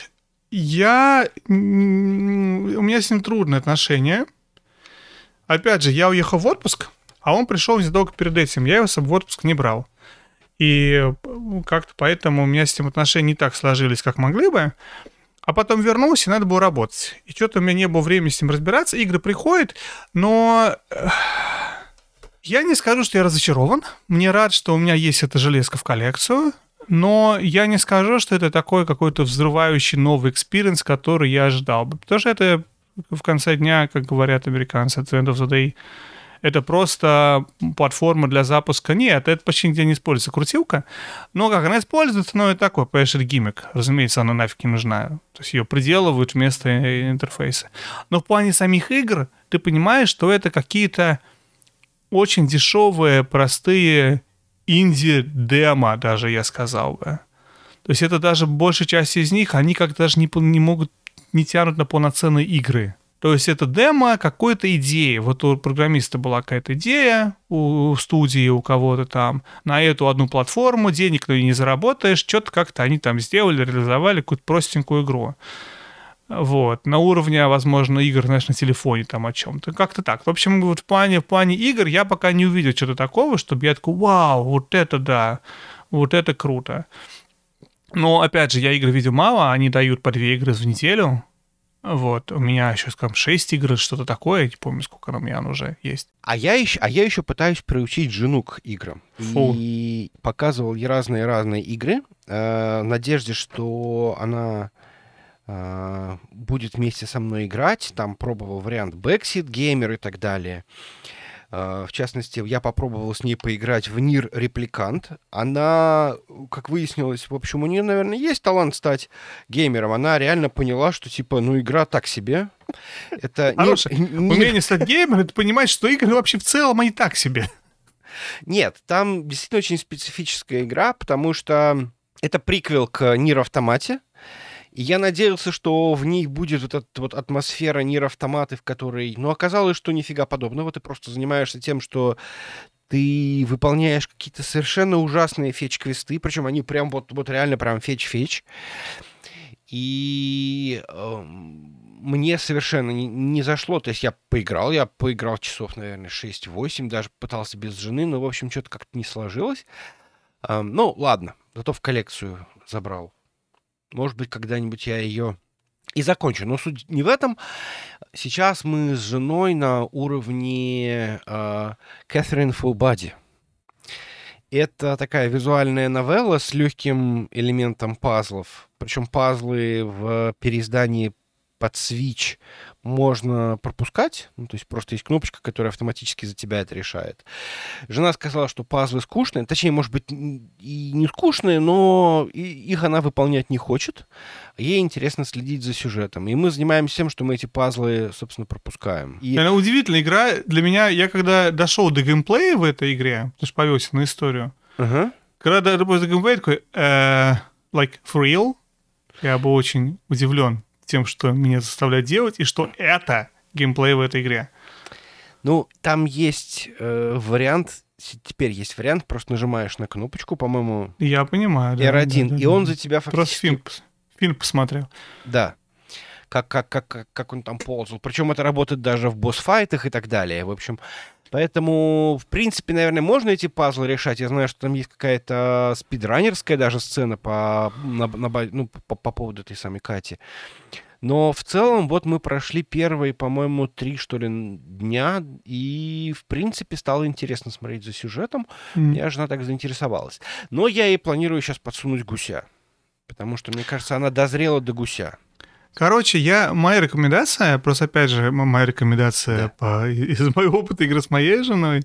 я... У меня с ним трудные отношения. Опять же, я уехал в отпуск, а он пришел незадолго перед этим. Я его с собой в отпуск не брал. И как-то поэтому у меня с этим отношения не так сложились, как могли бы. А потом вернулся, и надо было работать. И что-то у меня не было времени с ним разбираться. Игры приходят, но... Я не скажу, что я разочарован. Мне рад, что у меня есть эта железка в коллекцию. Но я не скажу, что это такой какой-то взрывающий новый experience, который я ожидал бы. Потому что это в конце дня, как говорят американцы, at the end of the day, это просто платформа для запуска. Нет, это почти нигде не используется крутилка. Но как она используется, ну, это такой, это гиммик. Разумеется, она нафиг не нужна. То есть ее приделывают вместо интерфейса. Но в плане самих игр ты понимаешь, что это какие-то очень дешевые, простые инди-демо, даже я сказал бы. То есть это даже большая часть из них, они как даже не, не могут, не тянут на полноценные игры. То есть это демо какой-то идеи. Вот у программиста была какая-то идея у студии, у кого-то там, на эту одну платформу, денег ты не заработаешь, что-то как-то они там сделали, реализовали какую-то простенькую игру. Вот, на уровне, возможно, игр, знаешь, на телефоне там о чем-то. Как-то так. В общем, вот в плане, в плане игр я пока не увидел что-то такого, чтобы я такой, вау, вот это да, вот это круто. Но, опять же, я игр видел мало, они дают по две игры в неделю, вот, у меня еще, скажем, 6 игр, что-то такое, не помню, сколько у меня уже есть. А я еще, а я еще пытаюсь приучить жену к играм. Фу. И показывал ей разные-разные игры, э, в надежде, что она э, будет вместе со мной играть. Там пробовал вариант Backseat Gamer и так далее. Э, в частности, я попробовал с ней поиграть в Нир Репликант. Она, как выяснилось, в общем, у нее, наверное, есть талант стать геймером. Она реально поняла, что, типа, ну, игра так себе. Это Хорошее. Не, не... Умение стать геймером, это понимать, что игры вообще в целом, они так себе. Нет, там действительно очень специфическая игра, потому что это приквел к Nier Automat е. И я надеялся, что в ней будет вот эта вот атмосфера Nier Automat ы, в которой... Ну, оказалось, что нифига подобного. Ты просто занимаешься тем, что ты выполняешь какие-то совершенно ужасные fetch-квесты, причем они прям вот, вот реально прям fetch-fetch. И э, мне совершенно не, не зашло. То есть я поиграл, я поиграл часов, наверное, 6-8, даже пытался без жены, но, в общем, что-то как-то не сложилось. Э, ну, ладно, зато в коллекцию забрал. Может быть, когда-нибудь я ее и закончу. Но суть не в этом. Сейчас мы с женой на уровне э, Кэтрин Фулбади. Это такая визуальная новелла с легким элементом пазлов. Причем пазлы в переиздании под Switch можно пропускать, ну, то есть просто есть кнопочка, которая автоматически за тебя это решает. Жена сказала, что пазлы скучные, точнее, может быть, и не скучные, но их она выполнять не хочет. Ей интересно следить за сюжетом. И мы занимаемся тем, что мы эти пазлы, собственно, пропускаем. И... Она удивительная игра. Для меня, я когда дошел до геймплея в этой игре, потому что повелся на историю, uh-huh. когда дошел до геймплея, такой, uh, like, for real, я был очень удивлен тем, что меня заставляет делать, и что это геймплей в этой игре. Ну, там есть э, вариант, теперь есть вариант, просто нажимаешь на кнопочку, по-моему... Я понимаю, да. R1, да, да, и он за тебя фактически... Просто фильм, фильм посмотрел. Да. Как, как, как, как он там ползал. Причем это работает даже в босс-файтах и так далее. В общем, Поэтому, в принципе, наверное, можно эти пазлы решать. Я знаю, что там есть какая-то спидранерская даже сцена по, на, на, ну, по, по поводу этой самой Кати. Но в целом вот мы прошли первые, по-моему, три, что ли, дня, и, в принципе, стало интересно смотреть за сюжетом. Mm. Я жена так заинтересовалась. Но я ей планирую сейчас подсунуть гуся, потому что, мне кажется, она дозрела до гуся. Короче, я, моя рекомендация, просто опять же, моя рекомендация да. по, из моего опыта игры с моей женой,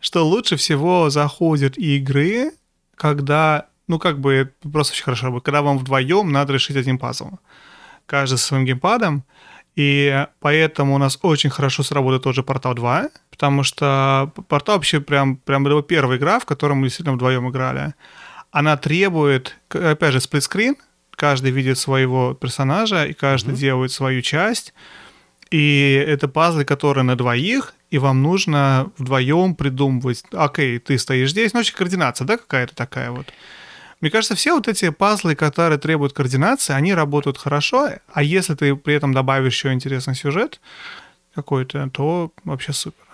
что лучше всего заходят игры, когда, ну как бы, просто очень хорошо, когда вам вдвоем надо решить один пазл. Каждый со своим геймпадом, и поэтому у нас очень хорошо сработает тоже Портал 2, потому что Портал вообще прям, прям была первая игра, в которой мы действительно вдвоем играли. Она требует, опять же, сплитскрин, каждый видит своего персонажа, и каждый mm-hmm. делает свою часть. И это пазлы, которые на двоих, и вам нужно вдвоем придумывать, окей, ты стоишь здесь, ну, вообще координация, да, какая-то такая вот. Мне кажется, все вот эти пазлы, которые требуют координации, они работают хорошо, а если ты при этом добавишь еще интересный сюжет какой-то, то вообще супер.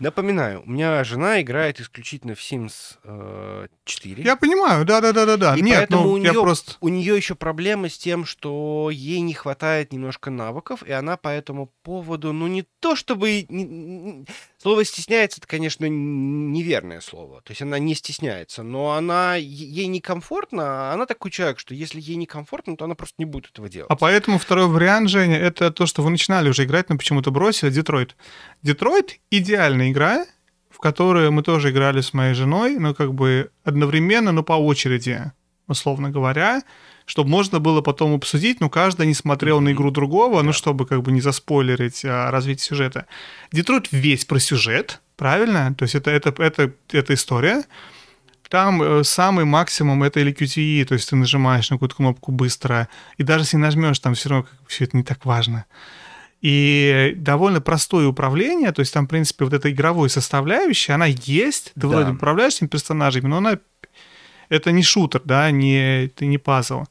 Напоминаю, у меня жена играет исключительно в Sims э, 4. Я понимаю, да-да-да-да-да. И Нет, поэтому ну, у нее, просто... у нее еще проблемы с тем, что ей не хватает немножко навыков, и она по этому поводу, ну не то чтобы... не- Слово стесняется, это, конечно, неверное слово. То есть она не стесняется, но она ей некомфортно, а она такой человек, что если ей некомфортно, то она просто не будет этого делать. А поэтому второй вариант, Женя, это то, что вы начинали уже играть, но почему-то бросили, Детройт. Детройт — идеальная игра, в которую мы тоже играли с моей женой, но как бы одновременно, но по очереди, условно говоря, чтобы можно было потом обсудить, но каждый не смотрел на игру другого, ну, чтобы как бы не заспойлерить а, развитие сюжета. Детройт весь про сюжет, правильно? То есть это, это, это, это история. Там э, самый максимум это или QTE, то есть ты нажимаешь на какую-то кнопку быстро, и даже если нажмешь, там все равно все это не так важно. И довольно простое управление, то есть там, в принципе, вот эта игровая составляющая, она есть, ты Да. вроде управляешь этими персонажами, но она это не шутер, да, не, это не пазл.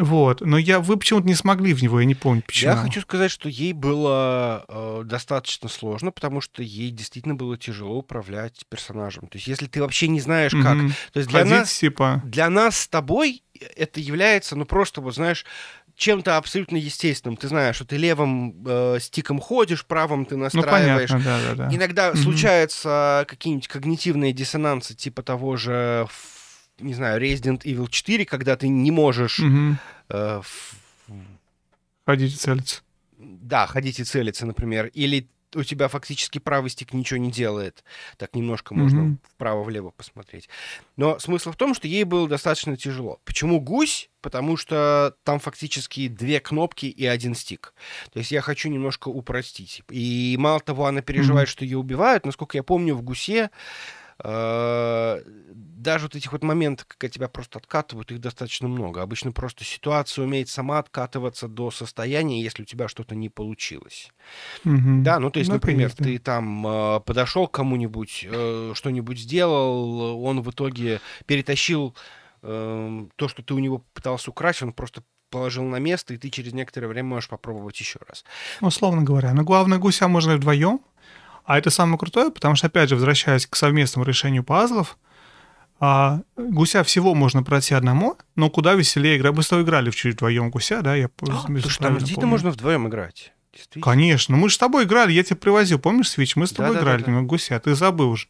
Вот, но я, вы почему-то не смогли в него, я не помню почему. Я хочу сказать, что ей было э, достаточно сложно, потому что ей действительно было тяжело управлять персонажем. То есть, если ты вообще не знаешь, как. Мгм. То есть для Ходить, нас, типа, для нас с тобой это является, ну просто, вот знаешь, чем-то абсолютно естественным. Ты знаешь, что ты левым э, стиком ходишь, правым ты ну, настраиваешь. понятно, да-да-да. Иногда Мгм. случаются какие-нибудь когнитивные диссонансы, типа того же, не знаю, Resident Evil 4, когда ты не можешь Мгм. э, ф- Ходить и целиться. да, ходить и целиться, например, или у тебя фактически правый стик ничего не делает. Так немножко можно Мгм. вправо-влево посмотреть. Но смысл в том, что ей было достаточно тяжело. Почему гусь? Потому что там фактически две кнопки и один стик. То есть я хочу немножко упростить. И мало того, она переживает, Мгм. что ее убивают. Насколько я помню, в гусе э, даже вот этих вот моментов, когда тебя просто откатывают, их достаточно много. Обычно просто ситуация умеет сама откатываться до состояния, если у тебя что-то не получилось. Мгм. Да, ну то есть, Ну, например, да. ты там э, подошел к кому-нибудь, э, что-нибудь сделал, он в итоге перетащил э, то, что ты у него пытался украсть, он просто положил на место, и ты через некоторое время можешь попробовать еще раз. Условно говоря. Но главное, гуся можно вдвоем. А это самое крутое, потому что, опять же, возвращаясь к совместному решению пазлов, а, гуся всего можно пройти одному, но куда веселее играть. Мы с тобой играли чуть вдвоем гуся, да? Я если Слушай, там действительно можно вдвоем играть. Конечно. Мы же с тобой играли, я тебе привозил, помнишь, Свич? Мы с тобой Да-да-да-да. играли немного гуся, ты забыл уже.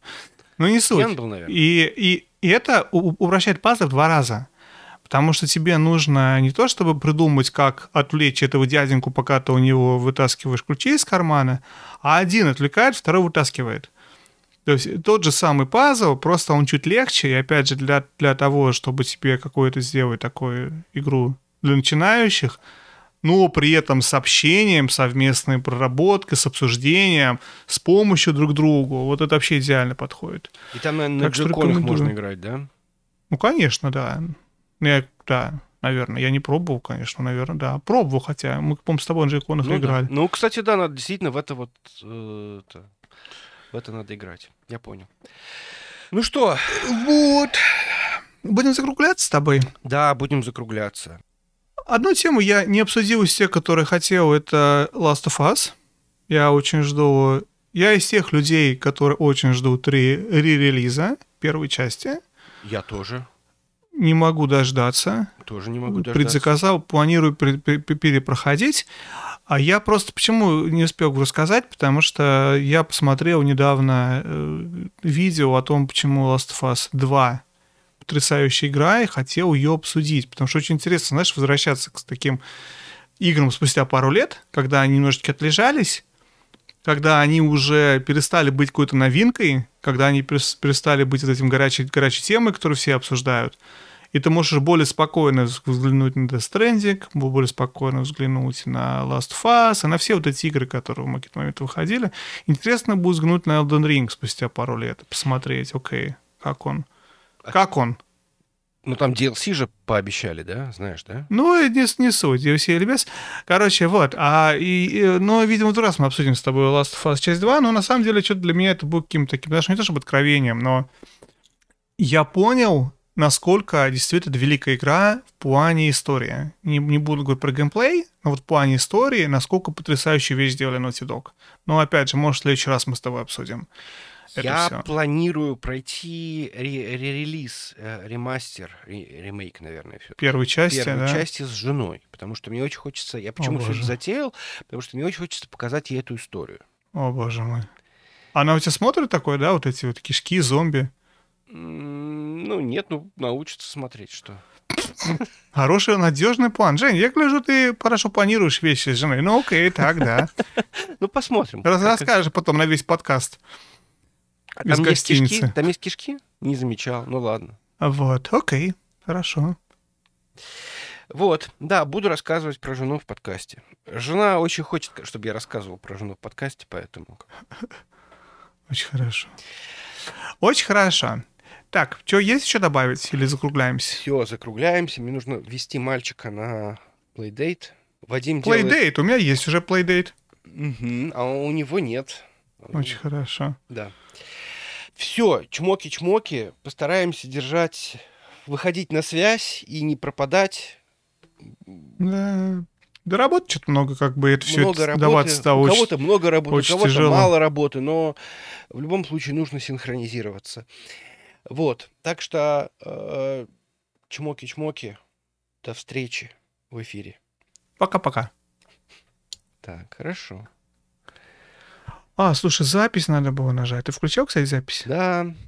Ну, не суть. Был, наверное. И, и, и это упрощает пазлы в два раза. Потому что тебе нужно не то, чтобы придумать, как отвлечь этого дяденьку, пока ты у него вытаскиваешь ключи из кармана, а один отвлекает, второй вытаскивает. То есть тот же самый пазл, просто он чуть легче, и опять же для, для того, чтобы тебе какую-то сделать такую игру для начинающих, но при этом с общением, совместной проработкой, с обсуждением, с помощью друг другу. Вот это вообще идеально подходит. И там, наверное, на Так джеконах можно играть, да? Ну, конечно, да. Ну, Я, да, наверное. Я не пробовал, конечно, наверное, да. Пробовал, хотя мы, по-моему, с тобой на джейконах Ну, да. играли. ну, кстати, да, надо действительно в это вот... э, это- в это надо играть. Я понял. Ну что, Вот. Будем закругляться с тобой. да, будем закругляться. Одну тему я не обсудил из тех, которые хотел, это Last of Us. Я очень жду... Я из тех людей, которые очень ждут ре- ре-релиза первой части. Я тоже. Не могу дождаться. Тоже не могу дождаться. предзаказал, планирую перепроходить. А я просто почему не успел рассказать, потому что я посмотрел недавно э, видео о том, почему Last of Us 2 потрясающая игра, и хотел ее обсудить, потому что очень интересно, знаешь, возвращаться к таким играм спустя пару лет, когда они немножечко отлежались, когда они уже перестали быть какой-то новинкой, когда они перес- перестали быть вот этим горячей, горячей темой, которую все обсуждают, и ты можешь более спокойно вз- взглянуть на Death Stranding, более спокойно взглянуть на Last of Us, и на все вот эти игры, которые в какие-то моменты выходили. Интересно будет взглянуть на Elden Ring спустя пару лет, посмотреть, окей, как он. Как он? Ну, там DLC же пообещали, да? Знаешь, да? Ну, не, не суть, DLC или без. Короче, вот. А, и, и, ну, видимо, в раз мы обсудим с тобой Last of Us часть 2, но на самом деле что-то для меня это будет каким-то таким, даже не то чтобы откровением, но я понял, насколько действительно это великая игра в плане истории. Не, не буду говорить про геймплей, но вот в плане истории, насколько потрясающую вещь сделали Naughty Dog. Но опять же, может, в следующий раз мы с тобой обсудим. Это Я всё. планирую пройти ре- ре-релиз, э, ремастер, ре- ремейк, наверное, все. Первой части, Первую да? части с женой, потому что мне очень хочется... Я почему все это затеял? Потому что мне очень хочется показать ей эту историю. О, боже мой. Она у тебя смотрит такое, да, вот эти вот кишки, зомби? Ну, нет, ну, научится смотреть, что... Хороший, надежный план. Жень, я гляжу, ты хорошо планируешь вещи с женой. Ну, окей, так, да. Ну, посмотрим. Расскажешь потом на весь подкаст. А из там есть кишки? гостиницы. Там есть кишки? Не замечал, ну ладно. Вот, окей, хорошо. Вот, да, буду рассказывать про жену в подкасте. Жена очень хочет, чтобы я рассказывал про жену в подкасте, поэтому... Очень хорошо. Очень хорошо. Так, что есть еще добавить или закругляемся? Все, закругляемся. Мне нужно ввести мальчика на плейдейт. Вадим делает... Плейдейт, у меня есть уже плейдейт. Мгм, а у него нет. Очень хорошо. Да. Все, чмоки-чмоки, постараемся держать, выходить на связь и не пропадать. Да, да работы что-то много, как бы это все много даваться стало у кого-то много работы, у кого-то тяжело. мало работы, но в любом случае нужно синхронизироваться. Вот, так что э, чмоки-чмоки, до встречи в эфире. Пока-пока. Так, хорошо. А, слушай, запись надо было нажать. Ты включал, кстати, запись? Да,